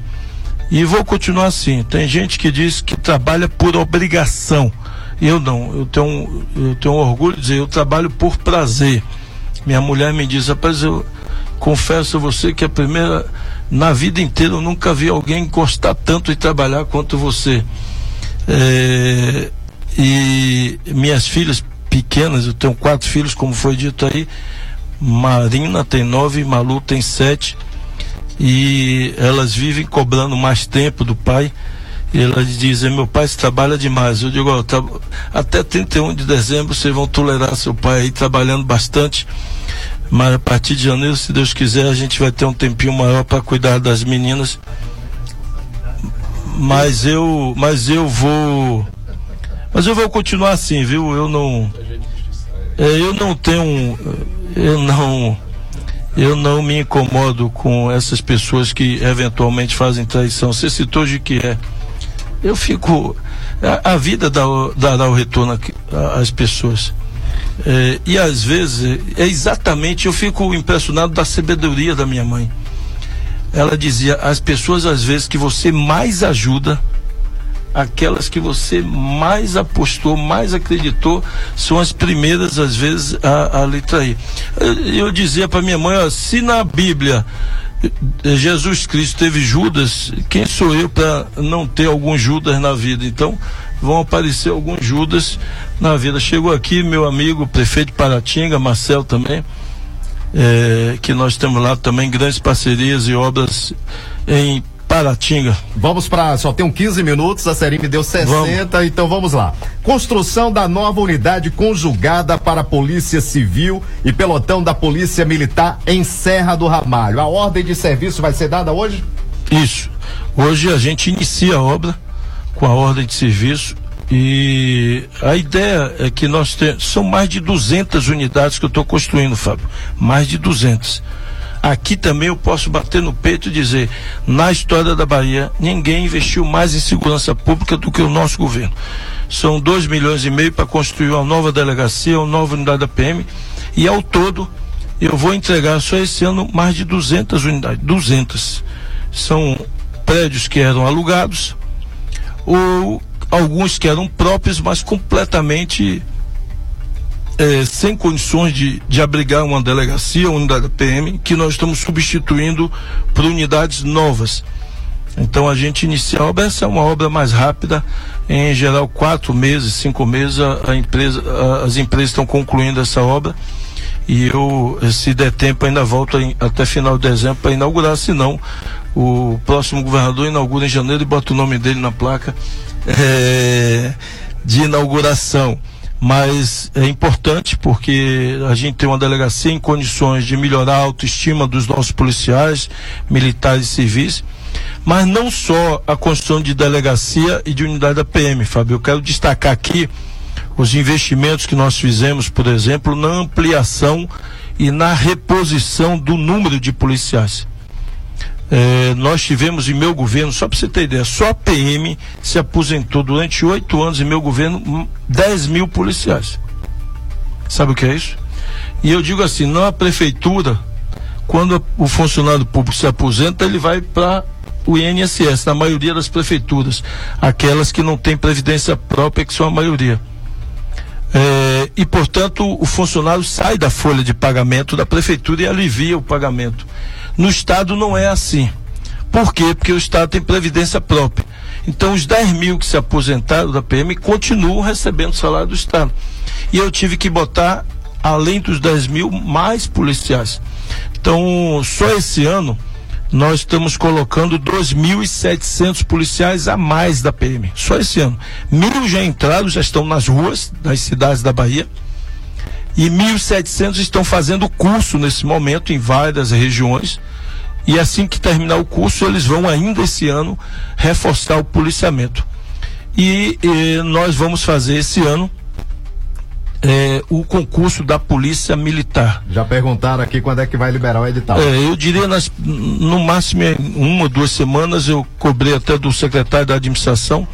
Speaker 2: E vou continuar assim. Tem gente que diz que trabalha por obrigação. Eu não. Eu tenho, eu tenho orgulho de dizer, eu trabalho por prazer. Minha mulher me diz, rapaz, eu confesso a você que a primeira. Na vida inteira eu nunca vi alguém gostar tanto de trabalhar quanto você. É, e minhas filhas pequenas, eu tenho quatro filhos, como foi dito aí. Marina tem nove, Malu tem sete e elas vivem cobrando mais tempo do pai. E elas dizem, meu pai trabalha demais. Eu digo, ó, tá, até 31 de dezembro vocês vão tolerar seu pai aí trabalhando bastante. Mas a partir de janeiro, se Deus quiser, a gente vai ter um tempinho maior para cuidar das meninas. Mas eu, mas eu vou, mas eu vou continuar assim, viu? Eu não, é, eu não tenho, eu não eu não me incomodo com essas pessoas que eventualmente fazem traição. Você citou de que é. Eu fico. A, a vida dá, dá, dá o retorno às pessoas. É, e às vezes é exatamente, eu fico impressionado da sabedoria da minha mãe. Ela dizia: as pessoas às vezes que você mais ajuda aquelas que você mais apostou, mais acreditou, são as primeiras, às vezes, a, a lhe trair. Eu, eu dizia para minha mãe, ó, se na Bíblia eh, Jesus Cristo teve Judas, quem sou eu para não ter algum Judas na vida? Então, vão aparecer alguns Judas na vida. Chegou aqui meu amigo, prefeito Paratinga, Marcel também, é, que nós temos lá também grandes parcerias e obras em Paratinga.
Speaker 1: Vamos para só tem 15 minutos, a série me deu 60, vamos. então vamos lá. Construção da nova unidade conjugada para a Polícia Civil e pelotão da Polícia Militar em Serra do Ramalho. A ordem de serviço vai ser dada hoje?
Speaker 2: Isso. Hoje a gente inicia a obra com a ordem de serviço e a ideia é que nós temos, são mais de 200 unidades que eu estou construindo, Fábio. Mais de 200 Aqui também eu posso bater no peito e dizer: na história da Bahia, ninguém investiu mais em segurança pública do que o nosso governo. São 2 milhões e meio para construir uma nova delegacia, uma nova unidade da PM, e ao todo eu vou entregar só esse ano mais de 200 unidades. 200. São prédios que eram alugados, ou alguns que eram próprios, mas completamente é, sem condições de, de abrigar uma delegacia, uma unidade da PM, que nós estamos substituindo por unidades novas. Então a gente inicia a obra, essa é uma obra mais rápida, em geral quatro meses, cinco meses, a, a empresa, a, as empresas estão concluindo essa obra. E eu, se der tempo, ainda volto em, até final de dezembro para inaugurar, senão o próximo governador inaugura em janeiro e bota o nome dele na placa é, de inauguração mas é importante porque a gente tem uma delegacia em condições de melhorar a autoestima dos nossos policiais, militares e civis, mas não só a construção de delegacia e de unidade da PM, Fábio. Eu quero destacar aqui os investimentos que nós fizemos, por exemplo, na ampliação e na reposição do número de policiais. É, nós tivemos em meu governo, só para você ter ideia, só a PM se aposentou durante oito anos em meu governo 10 mil policiais. Sabe o que é isso? E eu digo assim, na prefeitura, quando o funcionário público se aposenta, ele vai para o INSS, na maioria das prefeituras, aquelas que não têm previdência própria, que são a maioria. É, e, portanto, o funcionário sai da folha de pagamento da prefeitura e alivia o pagamento. No Estado não é assim. Por quê? Porque o Estado tem previdência própria. Então, os 10 mil que se aposentaram da PM continuam recebendo salário do Estado. E eu tive que botar, além dos 10 mil, mais policiais. Então, só esse ano, nós estamos colocando 2.700 policiais a mais da PM. Só esse ano. Mil já entraram, já estão nas ruas das cidades da Bahia. E 1.700 estão fazendo curso nesse momento em várias regiões. E assim que terminar o curso, eles vão ainda esse ano reforçar o policiamento. E, e nós vamos fazer esse ano é, o concurso da Polícia Militar.
Speaker 1: Já perguntaram aqui quando é que vai liberar o edital.
Speaker 2: É, eu diria nas, no máximo uma, duas semanas, eu cobrei até do secretário da administração.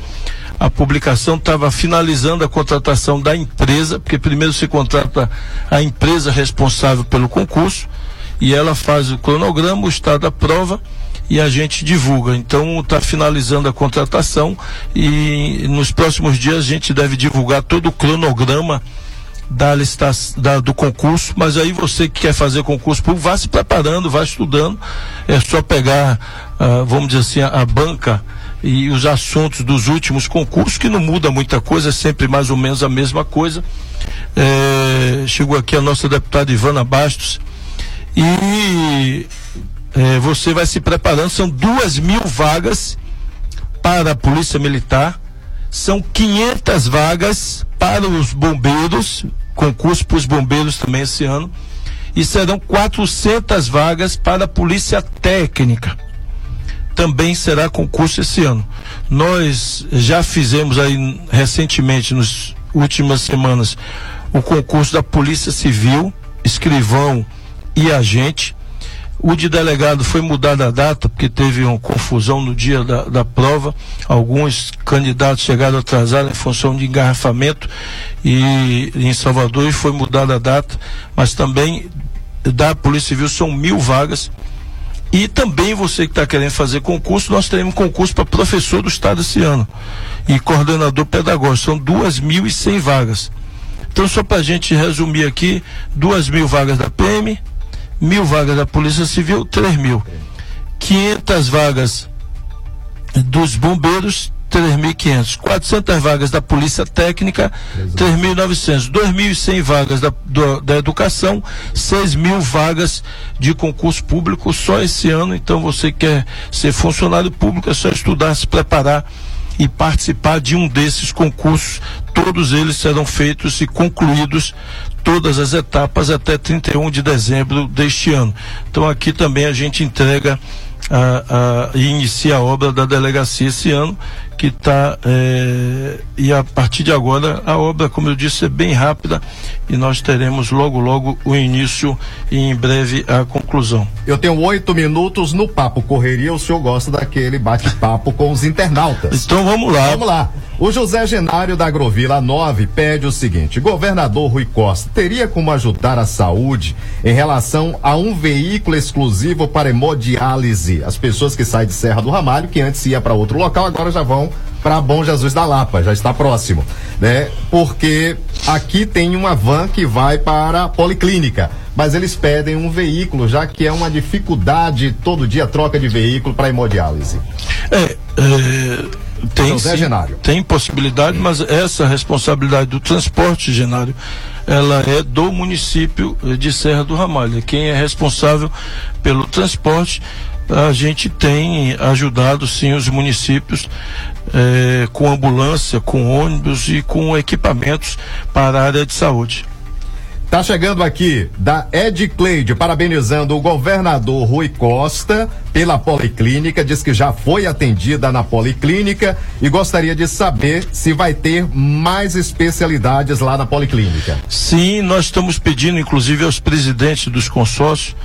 Speaker 2: A publicação estava finalizando a contratação da empresa, porque primeiro se contrata a empresa responsável pelo concurso e ela faz o cronograma, o estado da prova e a gente divulga. Então está finalizando a contratação e nos próximos dias a gente deve divulgar todo o cronograma da licitação, da, do concurso, mas aí você que quer fazer concurso público, vá se preparando, vá estudando. É só pegar, uh, vamos dizer assim, a, a, banca e os assuntos dos últimos concursos, que não muda muita coisa, é sempre mais ou menos a mesma coisa. É, chegou aqui a nossa deputada Ivana Bastos e é, você vai se preparando, são duas mil vagas para a Polícia Militar, são 500 vagas para os bombeiros, concurso para os bombeiros também esse ano, e serão 400 vagas para a polícia técnica. Também será concurso esse ano. Nós já fizemos aí recentemente, nas últimas semanas, o concurso da Polícia Civil, escrivão e agente. O de delegado foi mudada a data, porque teve uma confusão no dia da, da prova. Alguns candidatos chegaram atrasados em função de engarrafamento e em Salvador e foi mudada a data. Mas também da Polícia Civil são mil vagas. E também você que está querendo fazer concurso, nós teremos concurso para professor do estado esse ano. E coordenador pedagógico, são duas mil e cem vagas. Então, só para a gente resumir aqui, duas mil vagas da PM, mil vagas da Polícia Civil, 3 mil. 500 vagas dos bombeiros, 3.500. 400 vagas da Polícia Técnica, 3.900. 2.100 vagas da, do, da Educação, 6 mil vagas de concurso público só esse ano. Então, você quer ser funcionário público, é só estudar, se preparar e participar de um desses concursos. Todos eles serão feitos e concluídos todas as etapas até 31 de dezembro deste ano. Então aqui também a gente entrega a, a, e inicia a obra da delegacia esse ano, que está é, e a partir de agora a obra, como eu disse, é bem rápida e nós teremos logo logo o início e em breve a conclusão.
Speaker 1: Eu tenho oito minutos no papo correria. O senhor gosta daquele bate-papo com os internautas?
Speaker 2: Então vamos lá.
Speaker 1: Vamos lá. O José Genário da Agrovila 9 pede o seguinte: governador Rui Costa teria como ajudar a saúde em relação a um veículo exclusivo para hemodiálise? As pessoas que saem de Serra do Ramalho, que antes ia para outro local, agora já vão para Bom Jesus da Lapa, já está próximo, né? Porque aqui tem uma van que vai para a policlínica, mas eles pedem um veículo, já que é uma dificuldade todo dia troca de veículo para hemodiálise.
Speaker 2: É, é tem, sim, tem possibilidade, mas essa responsabilidade do transporte, Genário, ela é do município de Serra do Ramalho. Quem é responsável pelo transporte, a gente tem ajudado sim os municípios eh, com ambulância, com ônibus e com equipamentos para a área de saúde.
Speaker 1: Tá chegando aqui da Ed Cleide, parabenizando o governador Rui Costa pela policlínica, diz que já foi atendida na policlínica e gostaria de saber se vai ter mais especialidades lá na policlínica.
Speaker 2: Sim, nós estamos pedindo, inclusive, aos presidentes dos consórcios,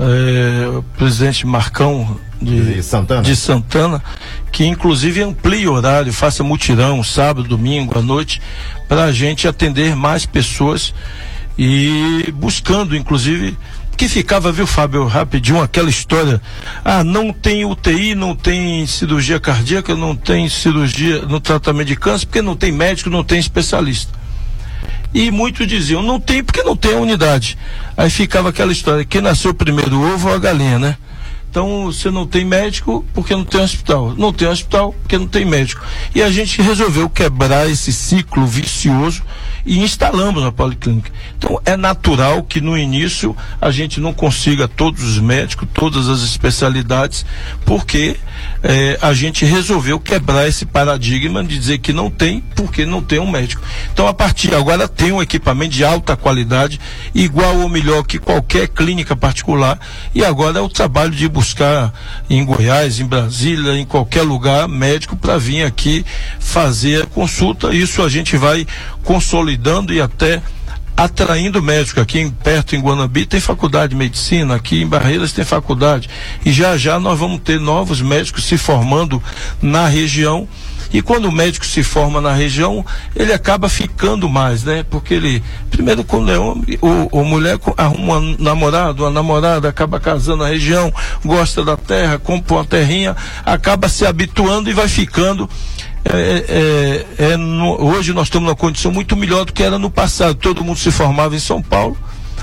Speaker 2: eh, o presidente Marcão de, de, Santana. de Santana, que inclusive amplie o horário, faça mutirão sábado, domingo, à noite, para a gente atender mais pessoas e buscando, inclusive, que ficava, viu, Fábio, rapidinho, aquela história. Ah, não tem UTI, não tem cirurgia cardíaca, não tem cirurgia no tratamento de câncer, porque não tem médico, não tem especialista. E muitos diziam, não tem porque não tem a unidade. Aí ficava aquela história, quem nasceu primeiro, o ovo ou a galinha, né? Então você não tem médico porque não tem hospital. Não tem hospital porque não tem médico. E a gente resolveu quebrar esse ciclo vicioso e instalamos a policlínica. Então é natural que no início a gente não consiga todos os médicos, todas as especialidades, porque é, a gente resolveu quebrar esse paradigma de dizer que não tem porque não tem um médico. Então a partir de agora tem um equipamento de alta qualidade, igual ou melhor que qualquer clínica particular, e agora é o trabalho de buscar em Goiás, em Brasília, em qualquer lugar médico para vir aqui fazer a consulta. Isso a gente vai consolidando e até atraindo médico. Aqui em, perto em Guanabi tem faculdade de medicina, aqui em Barreiras tem faculdade. E já já nós vamos ter novos médicos se formando na região. E quando o médico se forma na região, ele acaba ficando mais, né? Porque ele, primeiro, quando é homem, ou, ou mulher arruma um namorado, uma namorada, acaba casando na região, gosta da terra, compra uma terrinha, acaba se habituando e vai ficando é, é, é, é, no, hoje nós estamos numa condição muito melhor do que era no passado. Todo mundo se formava em São Paulo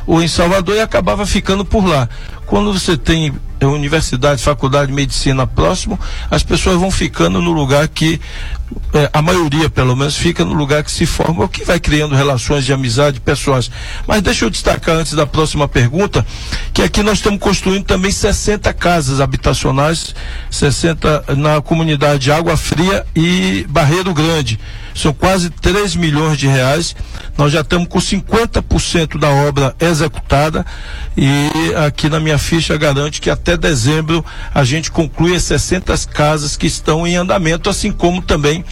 Speaker 2: ou em Salvador e acabava ficando por lá. Quando você tem é, universidade, faculdade de medicina próximo, as pessoas vão ficando no lugar que, é, a maioria pelo menos, fica no lugar que se forma, o que vai criando relações de amizade pessoais. Mas deixa eu destacar antes da próxima pergunta, que aqui nós estamos construindo também 60 casas habitacionais, 60 na comunidade Água Fria e Barreiro Grande. São quase 3 milhões de reais. Nós já estamos com 50% da obra executada e aqui na minha ficha garante que até dezembro a gente conclui as 60 casas que estão em andamento, assim como também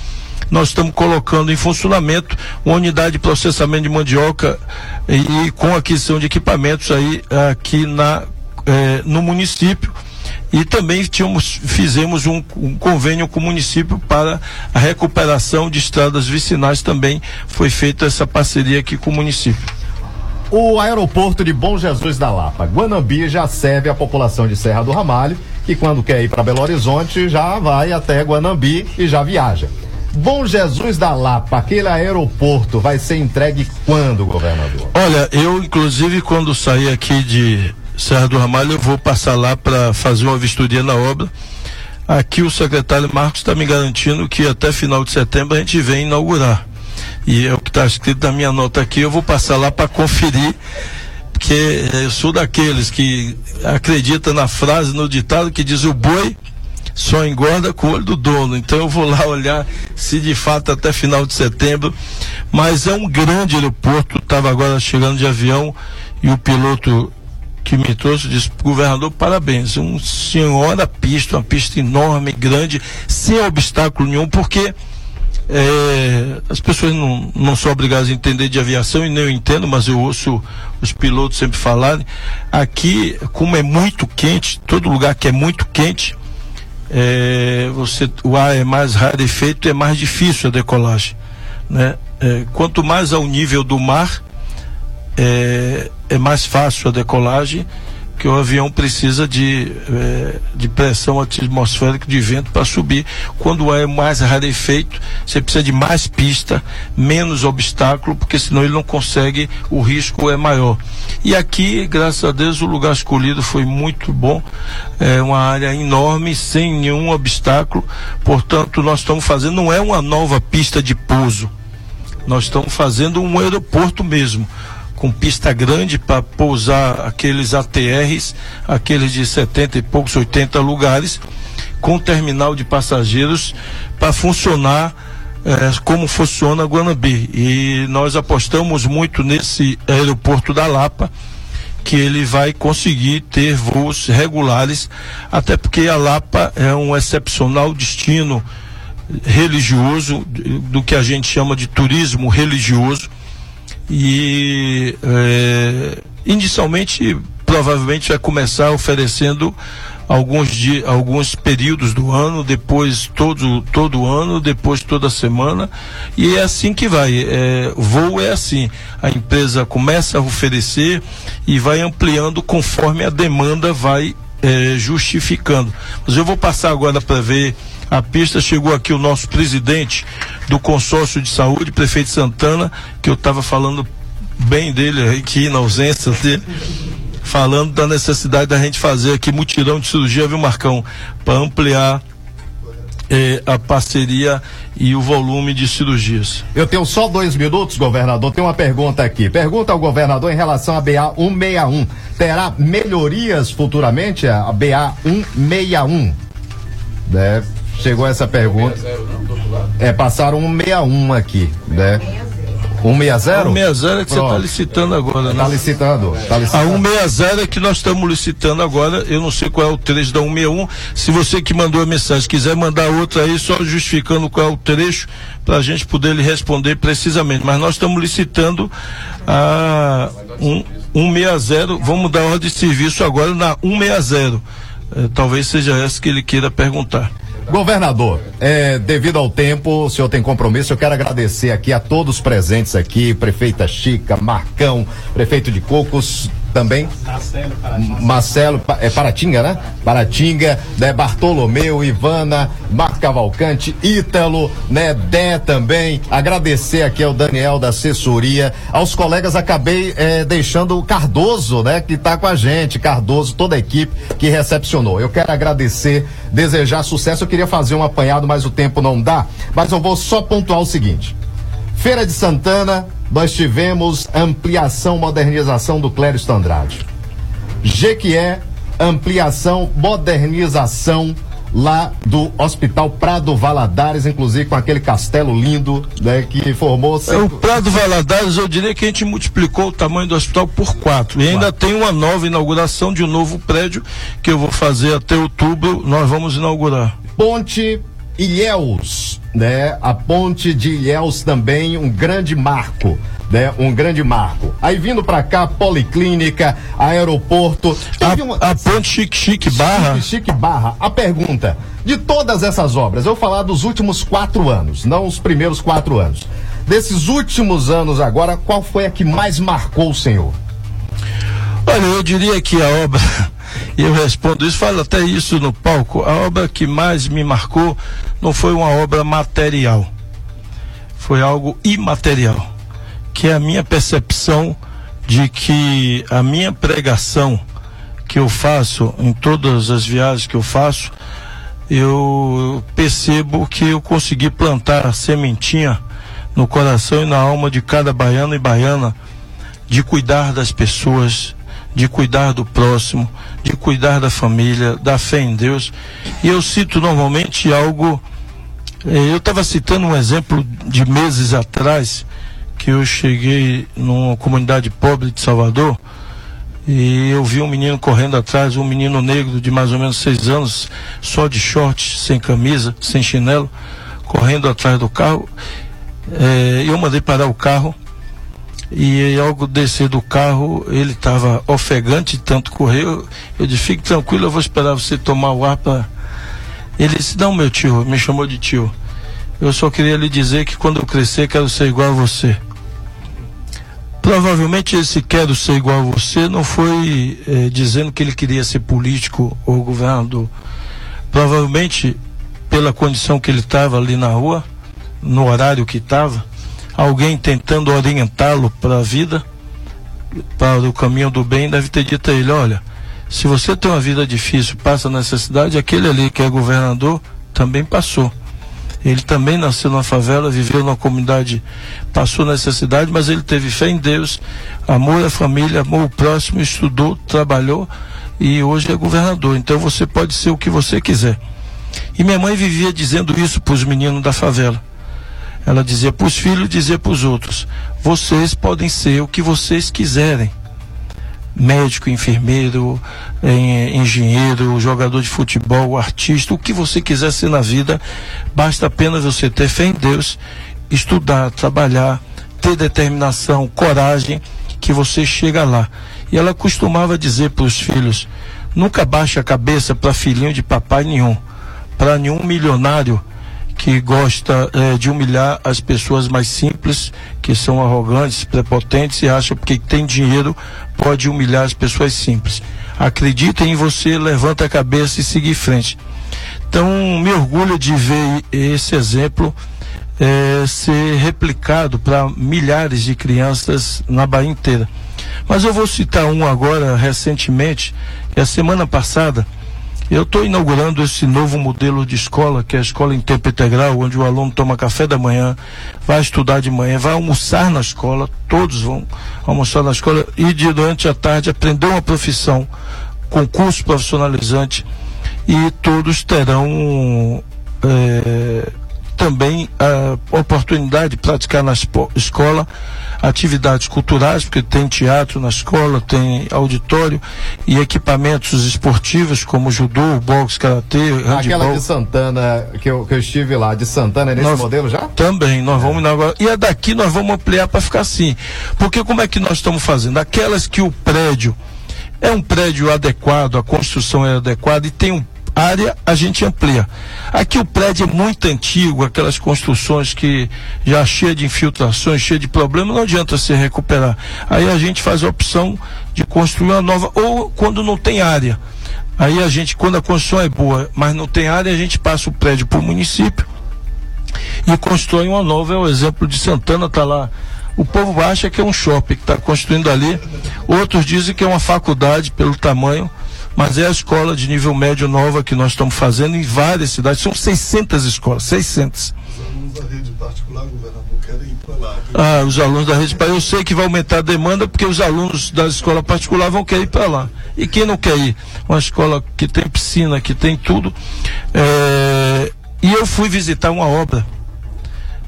Speaker 2: nós estamos colocando em funcionamento uma unidade de processamento de mandioca e, e com aquisição de equipamentos aí aqui na, eh, no município e também tínhamos, fizemos um, um, convênio com o município para a recuperação de estradas vicinais também foi feita essa parceria aqui com o município.
Speaker 1: O aeroporto de Bom Jesus da Lapa, Guanambi, já serve a população de Serra do Ramalho, que quando quer ir para Belo Horizonte já vai até Guanambi e já viaja. Bom Jesus da Lapa, aquele aeroporto vai ser entregue quando, governador?
Speaker 2: Olha, eu inclusive quando saí aqui de Serra do Ramalho, eu vou passar lá para fazer uma vistoria na obra. Aqui o secretário Marcos está me garantindo que até final de setembro a gente vem inaugurar. E é o que está escrito na minha nota aqui, eu vou passar lá para conferir, porque eu sou daqueles que acredita na frase, no ditado que diz o boi só engorda com o olho do dono. Então eu vou lá olhar se de fato até final de setembro. Mas é um grande aeroporto, estava agora chegando de avião e o piloto que me trouxe disse, governador, parabéns, uma senhora pista, uma pista enorme, grande, sem obstáculo nenhum, porque é, as pessoas não, não são obrigadas a entender de aviação e nem eu entendo, mas eu ouço os pilotos sempre falarem. Aqui, como é muito quente, todo lugar que é muito quente, é, você, o ar é mais rarefeito, é mais difícil a decolagem. Né? É, quanto mais ao nível do mar, é, é mais fácil a decolagem, que o avião precisa de, é, de pressão atmosférica de vento para subir. Quando é mais rarefeito, você precisa de mais pista, menos obstáculo, porque senão ele não consegue, o risco é maior. E aqui, graças a Deus, o lugar escolhido foi muito bom, é uma área enorme, sem nenhum obstáculo. Portanto, nós estamos fazendo, não é uma nova pista de pouso, nós estamos fazendo um aeroporto mesmo com pista grande para pousar aqueles ATRs, aqueles de 70 e poucos, 80 lugares, com terminal de passageiros para funcionar é, como funciona Guanambi. E nós apostamos muito nesse aeroporto da Lapa, que ele vai conseguir ter voos regulares, até porque a Lapa é um excepcional destino religioso, do que a gente chama de turismo religioso. E é, inicialmente, provavelmente vai começar oferecendo alguns dias, alguns períodos do ano, depois todo todo ano, depois toda semana e é assim que vai. É, voo é assim, a empresa começa a oferecer e vai ampliando conforme a demanda vai é, justificando. Mas eu vou passar agora para ver a pista. Chegou aqui o nosso presidente do consórcio de saúde, prefeito Santana, que eu estava falando bem dele aqui na ausência dele falando da necessidade da gente fazer aqui mutirão de cirurgia, viu, Marcão? Para ampliar eh, a parceria e o volume de cirurgias.
Speaker 1: Eu tenho só dois minutos, governador. Tem uma pergunta aqui. Pergunta ao governador em relação à BA 161. Terá melhorias futuramente a BA 161? Né? Chegou essa pergunta. É, passaram 161 aqui, né? 160?
Speaker 2: 160 é que Pronto. você está licitando agora, né?
Speaker 1: Está licitando, tá licitando.
Speaker 2: A 160 é que nós estamos licitando agora. Eu não sei qual é o trecho da 161. Se você que mandou a mensagem quiser mandar outra aí, só justificando qual é o trecho, para a gente poder lhe responder precisamente. Mas nós estamos licitando a 160. Vamos dar ordem de serviço agora na 160. É, talvez seja essa que ele queira perguntar.
Speaker 1: Governador, é, devido ao tempo, o senhor tem compromisso, eu quero agradecer aqui a todos presentes aqui, prefeita Chica, Marcão, prefeito de Cocos, também. Marcelo, é Paratinga, né? Paratinga, né? Bartolomeu, Ivana, Marco Cavalcante, Ítalo, né? Dé também. Agradecer aqui ao Daniel da assessoria, aos colegas acabei é, deixando o Cardoso, né? Que está com a gente, Cardoso, toda a equipe que recepcionou. Eu quero agradecer, desejar sucesso. Eu queria fazer um apanhado, mas o tempo não dá. Mas eu vou só pontuar o seguinte. Feira de Santana, nós tivemos ampliação, modernização do Clério Andrade. Jequié, ampliação, modernização lá do Hospital Prado Valadares, inclusive com aquele castelo lindo, né, que formou.
Speaker 2: É, o Prado Valadares, eu diria que a gente multiplicou o tamanho do hospital por quatro. E ainda tem uma nova inauguração de um novo prédio que eu vou fazer até outubro. Nós vamos inaugurar.
Speaker 1: Ponte Ilhéus, né? A ponte de Ilhéus também um grande marco, né? Um grande marco. Aí vindo para cá, policlínica, aeroporto.
Speaker 2: A, uma... a, ponte Chique Chique Barra.
Speaker 1: Chique Chique Barra. A pergunta, de todas essas obras, eu vou falar dos últimos quatro anos, não os primeiros quatro anos. Desses últimos anos agora, qual foi a que mais marcou o senhor?
Speaker 2: Olha, eu diria que a obra e eu respondo isso, falo até isso no palco. A obra que mais me marcou não foi uma obra material, foi algo imaterial, que é a minha percepção de que a minha pregação que eu faço em todas as viagens que eu faço, eu percebo que eu consegui plantar a sementinha no coração e na alma de cada baiano e baiana de cuidar das pessoas, de cuidar do próximo, de cuidar da família, da fé em Deus. E eu cito normalmente algo. Eh, eu estava citando um exemplo de meses atrás, que eu cheguei numa comunidade pobre de Salvador e eu vi um menino correndo atrás, um menino negro de mais ou menos seis anos, só de short, sem camisa, sem chinelo, correndo atrás do carro. É, eu mandei parar o carro e ao descer do carro, ele estava ofegante, tanto correu. Eu disse: fique tranquilo, eu vou esperar você tomar o ar para. Ele disse: não, meu tio, me chamou de tio. Eu só queria lhe dizer que quando eu crescer, quero ser igual a você. Provavelmente esse quero ser igual a você não foi eh, dizendo que ele queria ser político ou governador. Provavelmente, pela condição que ele estava ali na rua, no horário que estava, alguém tentando orientá-lo para a vida, para o caminho do bem, deve ter dito a ele: olha, se você tem uma vida difícil, passa necessidade, aquele ali que é governador também passou. Ele também nasceu na favela, viveu numa comunidade, passou necessidade, mas ele teve fé em Deus, amor à família, amor ao próximo, estudou, trabalhou e hoje é governador. Então você pode ser o que você quiser. E minha mãe vivia dizendo isso para os meninos da favela ela dizia para os filhos, dizia para os outros: vocês podem ser o que vocês quiserem. Médico, enfermeiro, engenheiro, jogador de futebol, artista, o que você quiser ser na vida, basta apenas você ter fé em Deus, estudar, trabalhar, ter determinação, coragem, que você chega lá. E ela costumava dizer para os filhos: nunca baixe a cabeça para filhinho de papai nenhum, para nenhum milionário que gosta é, de humilhar as pessoas mais simples, que são arrogantes, prepotentes e acham que tem dinheiro pode humilhar as pessoas simples. Acreditem em você, levanta a cabeça e siga em frente. Então, me orgulho de ver esse exemplo é, ser replicado para milhares de crianças na Bahia inteira. Mas eu vou citar um agora, recentemente, que a semana passada eu estou inaugurando esse novo modelo de escola, que é a escola em tempo integral, onde o aluno toma café da manhã, vai estudar de manhã, vai almoçar na escola, todos vão almoçar na escola e durante a tarde aprender uma profissão, concurso profissionalizante e todos terão é, também a oportunidade de praticar na escola atividades culturais, porque tem teatro na escola, tem auditório e equipamentos esportivos como judô, boxe, karatê, handball.
Speaker 1: Aquela de Santana, que eu, que eu estive lá, de Santana, é nesse nós, modelo já?
Speaker 2: Também, nós é. vamos. E a daqui nós vamos ampliar para ficar assim. Porque como é que nós estamos fazendo? Aquelas que o prédio é um prédio adequado, a construção é adequada e tem um área a gente amplia. Aqui o prédio é muito antigo, aquelas construções que já cheia de infiltrações, cheia de problemas, não adianta se recuperar. Aí a gente faz a opção de construir uma nova, ou quando não tem área. Aí a gente, quando a construção é boa, mas não tem área, a gente passa o prédio para o município e constrói uma nova. É o exemplo de Santana, está lá. O povo acha que é um shopping que está construindo ali. Outros dizem que é uma faculdade pelo tamanho mas é a escola de nível médio nova que nós estamos fazendo em várias cidades. São 600 escolas, 600. Os alunos da rede particular, governador, querem ir para lá. Ah, os alunos da rede eu sei que vai aumentar a demanda porque os alunos da escola particular vão querer ir para lá. E quem não quer ir? Uma escola que tem piscina, que tem tudo. É... E eu fui visitar uma obra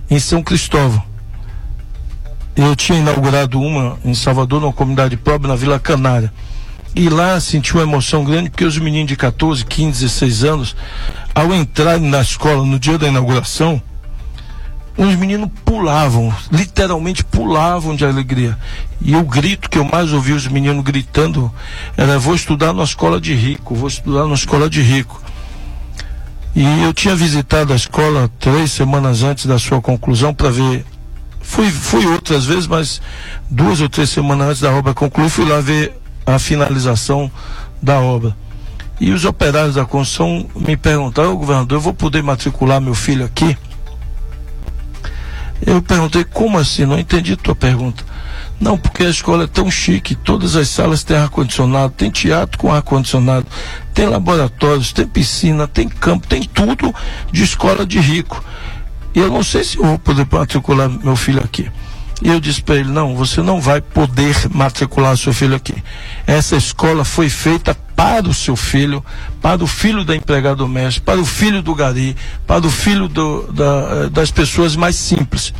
Speaker 2: em São Cristóvão. Eu tinha inaugurado uma em Salvador, numa comunidade pobre, na Vila Canária. E lá senti uma emoção grande porque os meninos de 14, 15, 16 anos, ao entrarem na escola no dia da inauguração, os meninos pulavam, literalmente pulavam de alegria. E o grito que eu mais ouvi os meninos gritando era: Vou estudar na escola de rico, vou estudar na escola de rico. E eu tinha visitado a escola três semanas antes da sua conclusão para ver. Fui, fui outras vezes, mas duas ou três semanas antes da obra concluir, fui lá ver a finalização da obra. E os operários da construção me perguntaram, governador, eu vou poder matricular meu filho aqui? Eu perguntei, como assim? Não entendi tua pergunta. Não, porque a escola é tão chique, todas as salas têm ar-condicionado, tem teatro com ar-condicionado, tem laboratórios, tem piscina, tem campo, tem tudo de escola de rico. E eu não sei se eu vou poder matricular meu filho aqui. E eu disse para ele: não, você não vai poder matricular seu filho aqui. Essa escola foi feita para o seu filho, para o filho da empregada doméstica, para o filho do gari, para o filho do, da, das pessoas mais simples.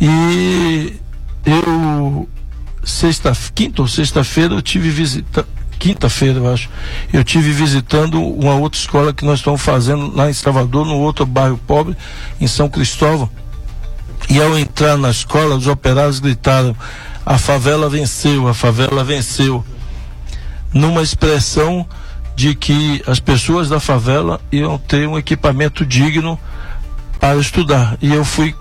Speaker 2: E eu, sexta, quinta ou sexta-feira, eu tive visita, quinta-feira, eu acho, eu tive visitando uma outra escola que nós estamos fazendo lá em Salvador, no outro bairro pobre, em São Cristóvão e ao entrar na escola, os operários gritaram: a favela venceu, a favela venceu. Numa expressão de que as pessoas da favela iam ter um equipamento digno para estudar. E eu fui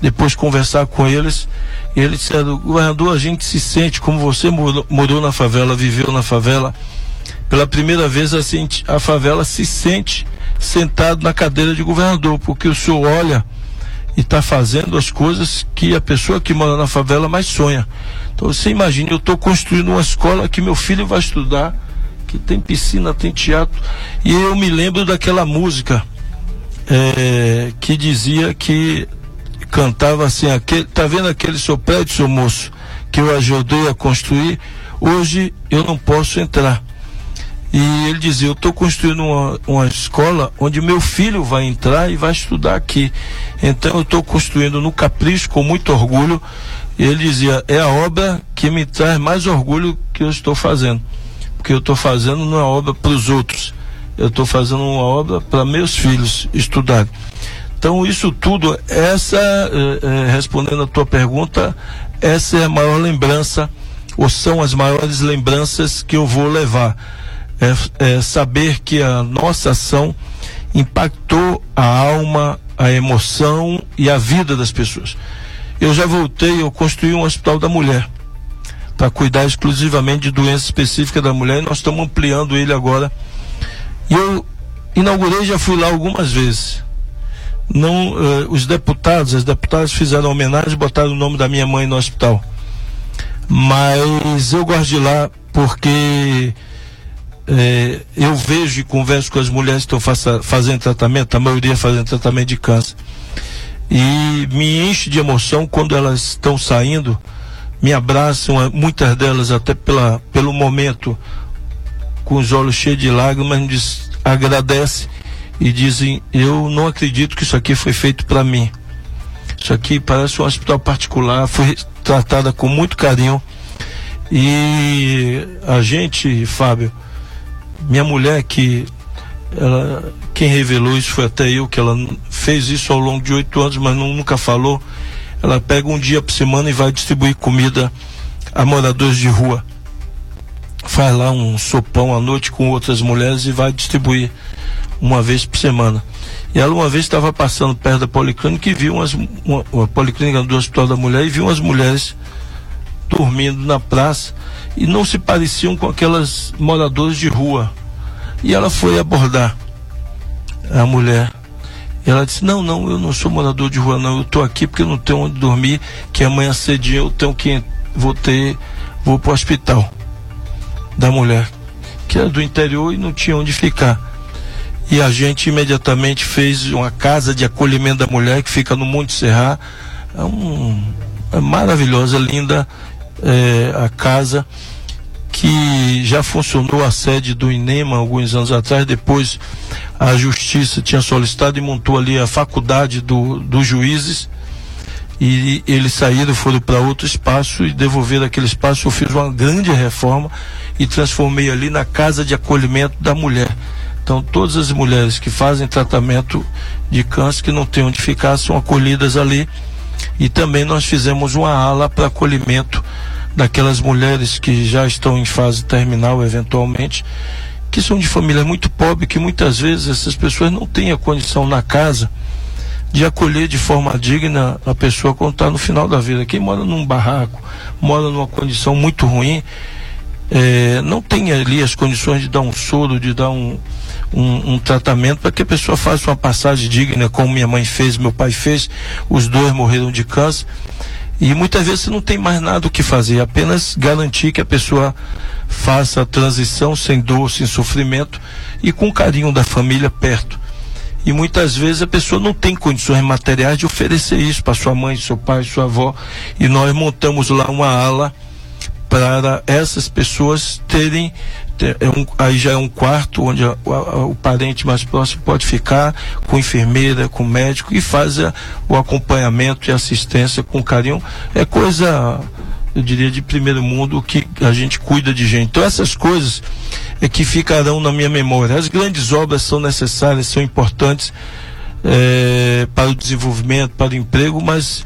Speaker 2: depois conversar com eles. E eles disseram: governador, a gente se sente como você morou, morou na favela, viveu na favela. Pela primeira vez, assim, a favela se sente sentado na cadeira de governador, porque o senhor olha e está fazendo as coisas que a pessoa que mora na favela mais sonha. Então você imagina, eu estou construindo uma escola que meu filho vai estudar, que tem piscina, tem teatro, e eu me lembro daquela música é, que dizia que cantava assim, aquele, tá vendo aquele seu prédio, seu moço, que eu ajudei a construir, hoje eu não posso entrar. E ele dizia: Eu estou construindo uma, uma escola onde meu filho vai entrar e vai estudar aqui. Então eu estou construindo no Capricho com muito orgulho. E ele dizia: É a obra que me traz mais orgulho que eu estou fazendo. Porque eu estou fazendo não é obra para os outros. Eu estou fazendo uma obra para meus filhos estudarem. Então, isso tudo, essa, eh, eh, respondendo a tua pergunta, essa é a maior lembrança, ou são as maiores lembranças que eu vou levar é, é saber que a nossa ação impactou a alma, a emoção e a vida das pessoas. Eu já voltei, eu construí um hospital da mulher para cuidar exclusivamente de doença específica da mulher e nós estamos ampliando ele agora. E eu inaugurei, já fui lá algumas vezes. Não, eh, os deputados, as deputadas fizeram homenagem, botaram o nome da minha mãe no hospital. Mas eu gosto de ir lá porque é, eu vejo e converso com as mulheres que estão fazendo tratamento, a maioria fazendo tratamento de câncer. E me enche de emoção quando elas estão saindo, me abraçam, muitas delas até pela, pelo momento, com os olhos cheios de lágrimas, me diz, agradece e dizem, eu não acredito que isso aqui foi feito para mim. Isso aqui parece um hospital particular, foi tratada com muito carinho. E a gente, Fábio, minha mulher que ela, quem revelou isso foi até eu, que ela fez isso ao longo de oito anos, mas não, nunca falou. Ela pega um dia por semana e vai distribuir comida a moradores de rua. Faz lá um sopão à noite com outras mulheres e vai distribuir uma vez por semana. E ela uma vez estava passando perto da policlínica e viu umas, uma, uma policlínica do Hospital da Mulher e viu umas mulheres dormindo na praça e não se pareciam com aquelas moradores de rua. E ela foi abordar a mulher. Ela disse: Não, não, eu não sou morador de rua, não. Eu estou aqui porque eu não tenho onde dormir. Que amanhã cedinho eu tenho que vou ter, vou para o hospital da mulher, que era do interior e não tinha onde ficar. E a gente imediatamente fez uma casa de acolhimento da mulher que fica no Monte Serra. É, um, é maravilhosa, linda é, a casa que já funcionou a sede do INEMA alguns anos atrás, depois a justiça tinha solicitado e montou ali a faculdade do, dos juízes e eles saíram, foram para outro espaço e devolveram aquele espaço. Eu fiz uma grande reforma e transformei ali na casa de acolhimento da mulher. Então, todas as mulheres que fazem tratamento de câncer, que não têm onde ficar, são acolhidas ali e também nós fizemos uma ala para acolhimento daquelas mulheres que já estão em fase terminal, eventualmente, que são de família muito pobre, que muitas vezes essas pessoas não têm a condição na casa de acolher de forma digna a pessoa quando está no final da vida. Quem mora num barraco, mora numa condição muito ruim, é, não tem ali as condições de dar um soro, de dar um, um, um tratamento para que a pessoa faça uma passagem digna, como minha mãe fez, meu pai fez, os dois morreram de câncer. E muitas vezes você não tem mais nada o que fazer, apenas garantir que a pessoa faça a transição sem dor, sem sofrimento e com carinho da família perto. E muitas vezes a pessoa não tem condições materiais de oferecer isso para sua mãe, seu pai, sua avó. E nós montamos lá uma ala para essas pessoas terem é um, aí já é um quarto onde a, a, o parente mais próximo pode ficar com enfermeira, com médico e faz a, o acompanhamento e assistência com carinho. É coisa, eu diria, de primeiro mundo que a gente cuida de gente. Então essas coisas é que ficarão na minha memória. As grandes obras são necessárias, são importantes é, para o desenvolvimento, para o emprego, mas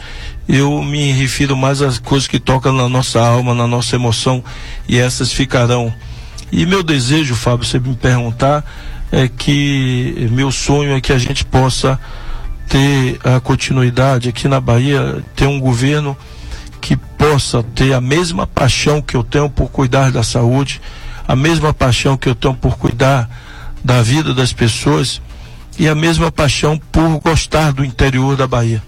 Speaker 2: eu me refiro mais às coisas que tocam na nossa alma, na nossa emoção, e essas ficarão. E meu desejo, Fábio, você me perguntar, é que meu sonho é que a gente possa ter a continuidade aqui na Bahia, ter um governo que possa ter a mesma paixão que eu tenho por cuidar da saúde, a mesma paixão que eu tenho por cuidar da vida das pessoas e a mesma paixão por gostar do interior da Bahia.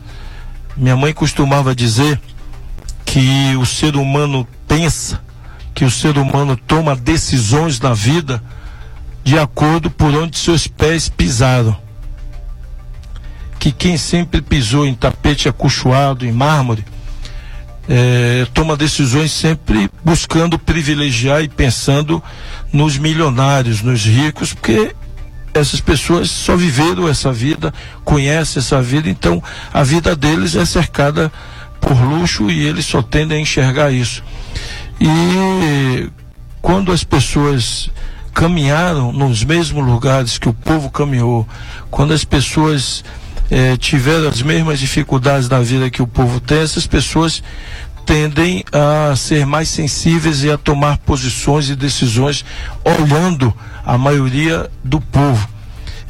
Speaker 2: Minha mãe costumava dizer que o ser humano pensa, que o ser humano toma decisões na vida de acordo por onde seus pés pisaram. Que quem sempre pisou em tapete acolchoado, em mármore, é, toma decisões sempre buscando privilegiar e pensando nos milionários, nos ricos, porque essas pessoas só viveram essa vida, conhecem essa vida, então a vida deles é cercada por luxo e eles só tendem a enxergar isso. E quando as pessoas caminharam nos mesmos lugares que o povo caminhou, quando as pessoas eh, tiveram as mesmas dificuldades da vida que o povo tem, essas pessoas tendem a ser mais sensíveis e a tomar posições e decisões olhando a maioria do povo.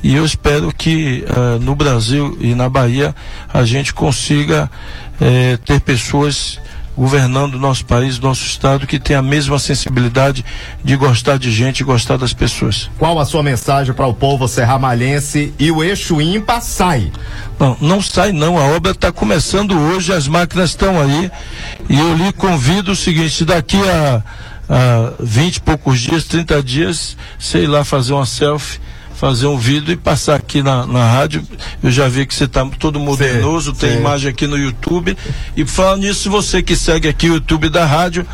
Speaker 2: E eu espero que uh, no Brasil e na Bahia a gente consiga uh, ter pessoas governando o nosso país, nosso estado, que tem a mesma sensibilidade de gostar de gente e gostar das pessoas.
Speaker 1: Qual a sua mensagem para o povo serramalhense e o eixo ímpar sai?
Speaker 2: Não, não sai não, a obra está começando hoje, as máquinas estão aí e eu lhe convido o seguinte, daqui a, a 20 e poucos dias, 30 dias, sei lá, fazer uma selfie fazer um vídeo e passar aqui na, na rádio. Eu já vi que você está todo modernoso, sim, tem sim. imagem aqui no YouTube. E falando nisso, você que segue aqui o YouTube da rádio,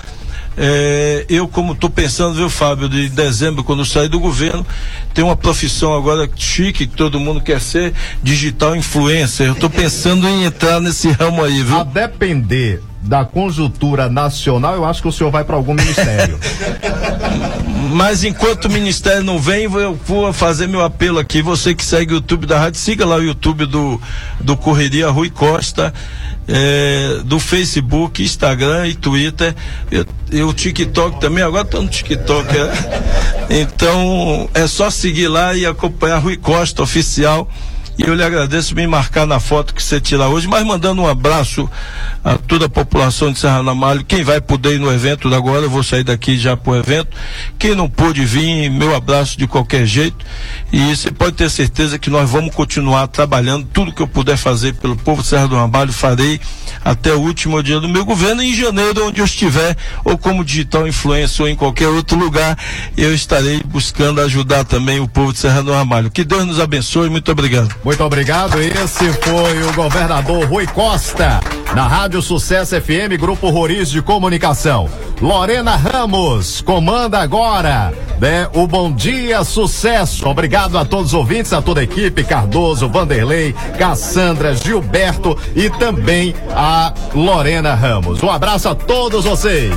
Speaker 2: é, eu, como estou pensando, viu, Fábio, de dezembro, quando sair do governo, tem uma profissão agora chique que todo mundo quer ser, digital influencer. Eu estou pensando em entrar nesse ramo aí, viu?
Speaker 1: A depender da conjuntura nacional, eu acho que o senhor vai para algum ministério.
Speaker 2: Mas enquanto o ministério não vem, eu vou fazer meu apelo aqui. Você que segue o YouTube da rádio, siga lá o YouTube do, do Correria Rui Costa, é, do Facebook, Instagram e Twitter. E o TikTok também, agora estou no TikTok. É. Então é só seguir lá e acompanhar Rui Costa Oficial. E eu lhe agradeço me marcar na foto que você tira hoje, mas mandando um abraço a toda a população de Serra Ramalho. Quem vai poder ir no evento agora, eu vou sair daqui já pro evento. Quem não pôde vir, meu abraço de qualquer jeito. E você pode ter certeza que nós vamos continuar trabalhando. Tudo que eu puder fazer pelo povo de Serra do Ramalho, farei até o último dia do meu governo. Em janeiro, onde eu estiver, ou como digital influencer, ou em qualquer outro lugar, eu estarei buscando ajudar também o povo de Serra do Ramalho. Que Deus nos abençoe. Muito obrigado.
Speaker 1: Muito obrigado. Esse foi o governador Rui Costa, na Rádio Sucesso FM, Grupo Roriz de Comunicação. Lorena Ramos comanda agora, né? O Bom Dia Sucesso. Obrigado a todos os ouvintes, a toda a equipe, Cardoso, Vanderlei, Cassandra, Gilberto e também a Lorena Ramos. Um abraço a todos vocês.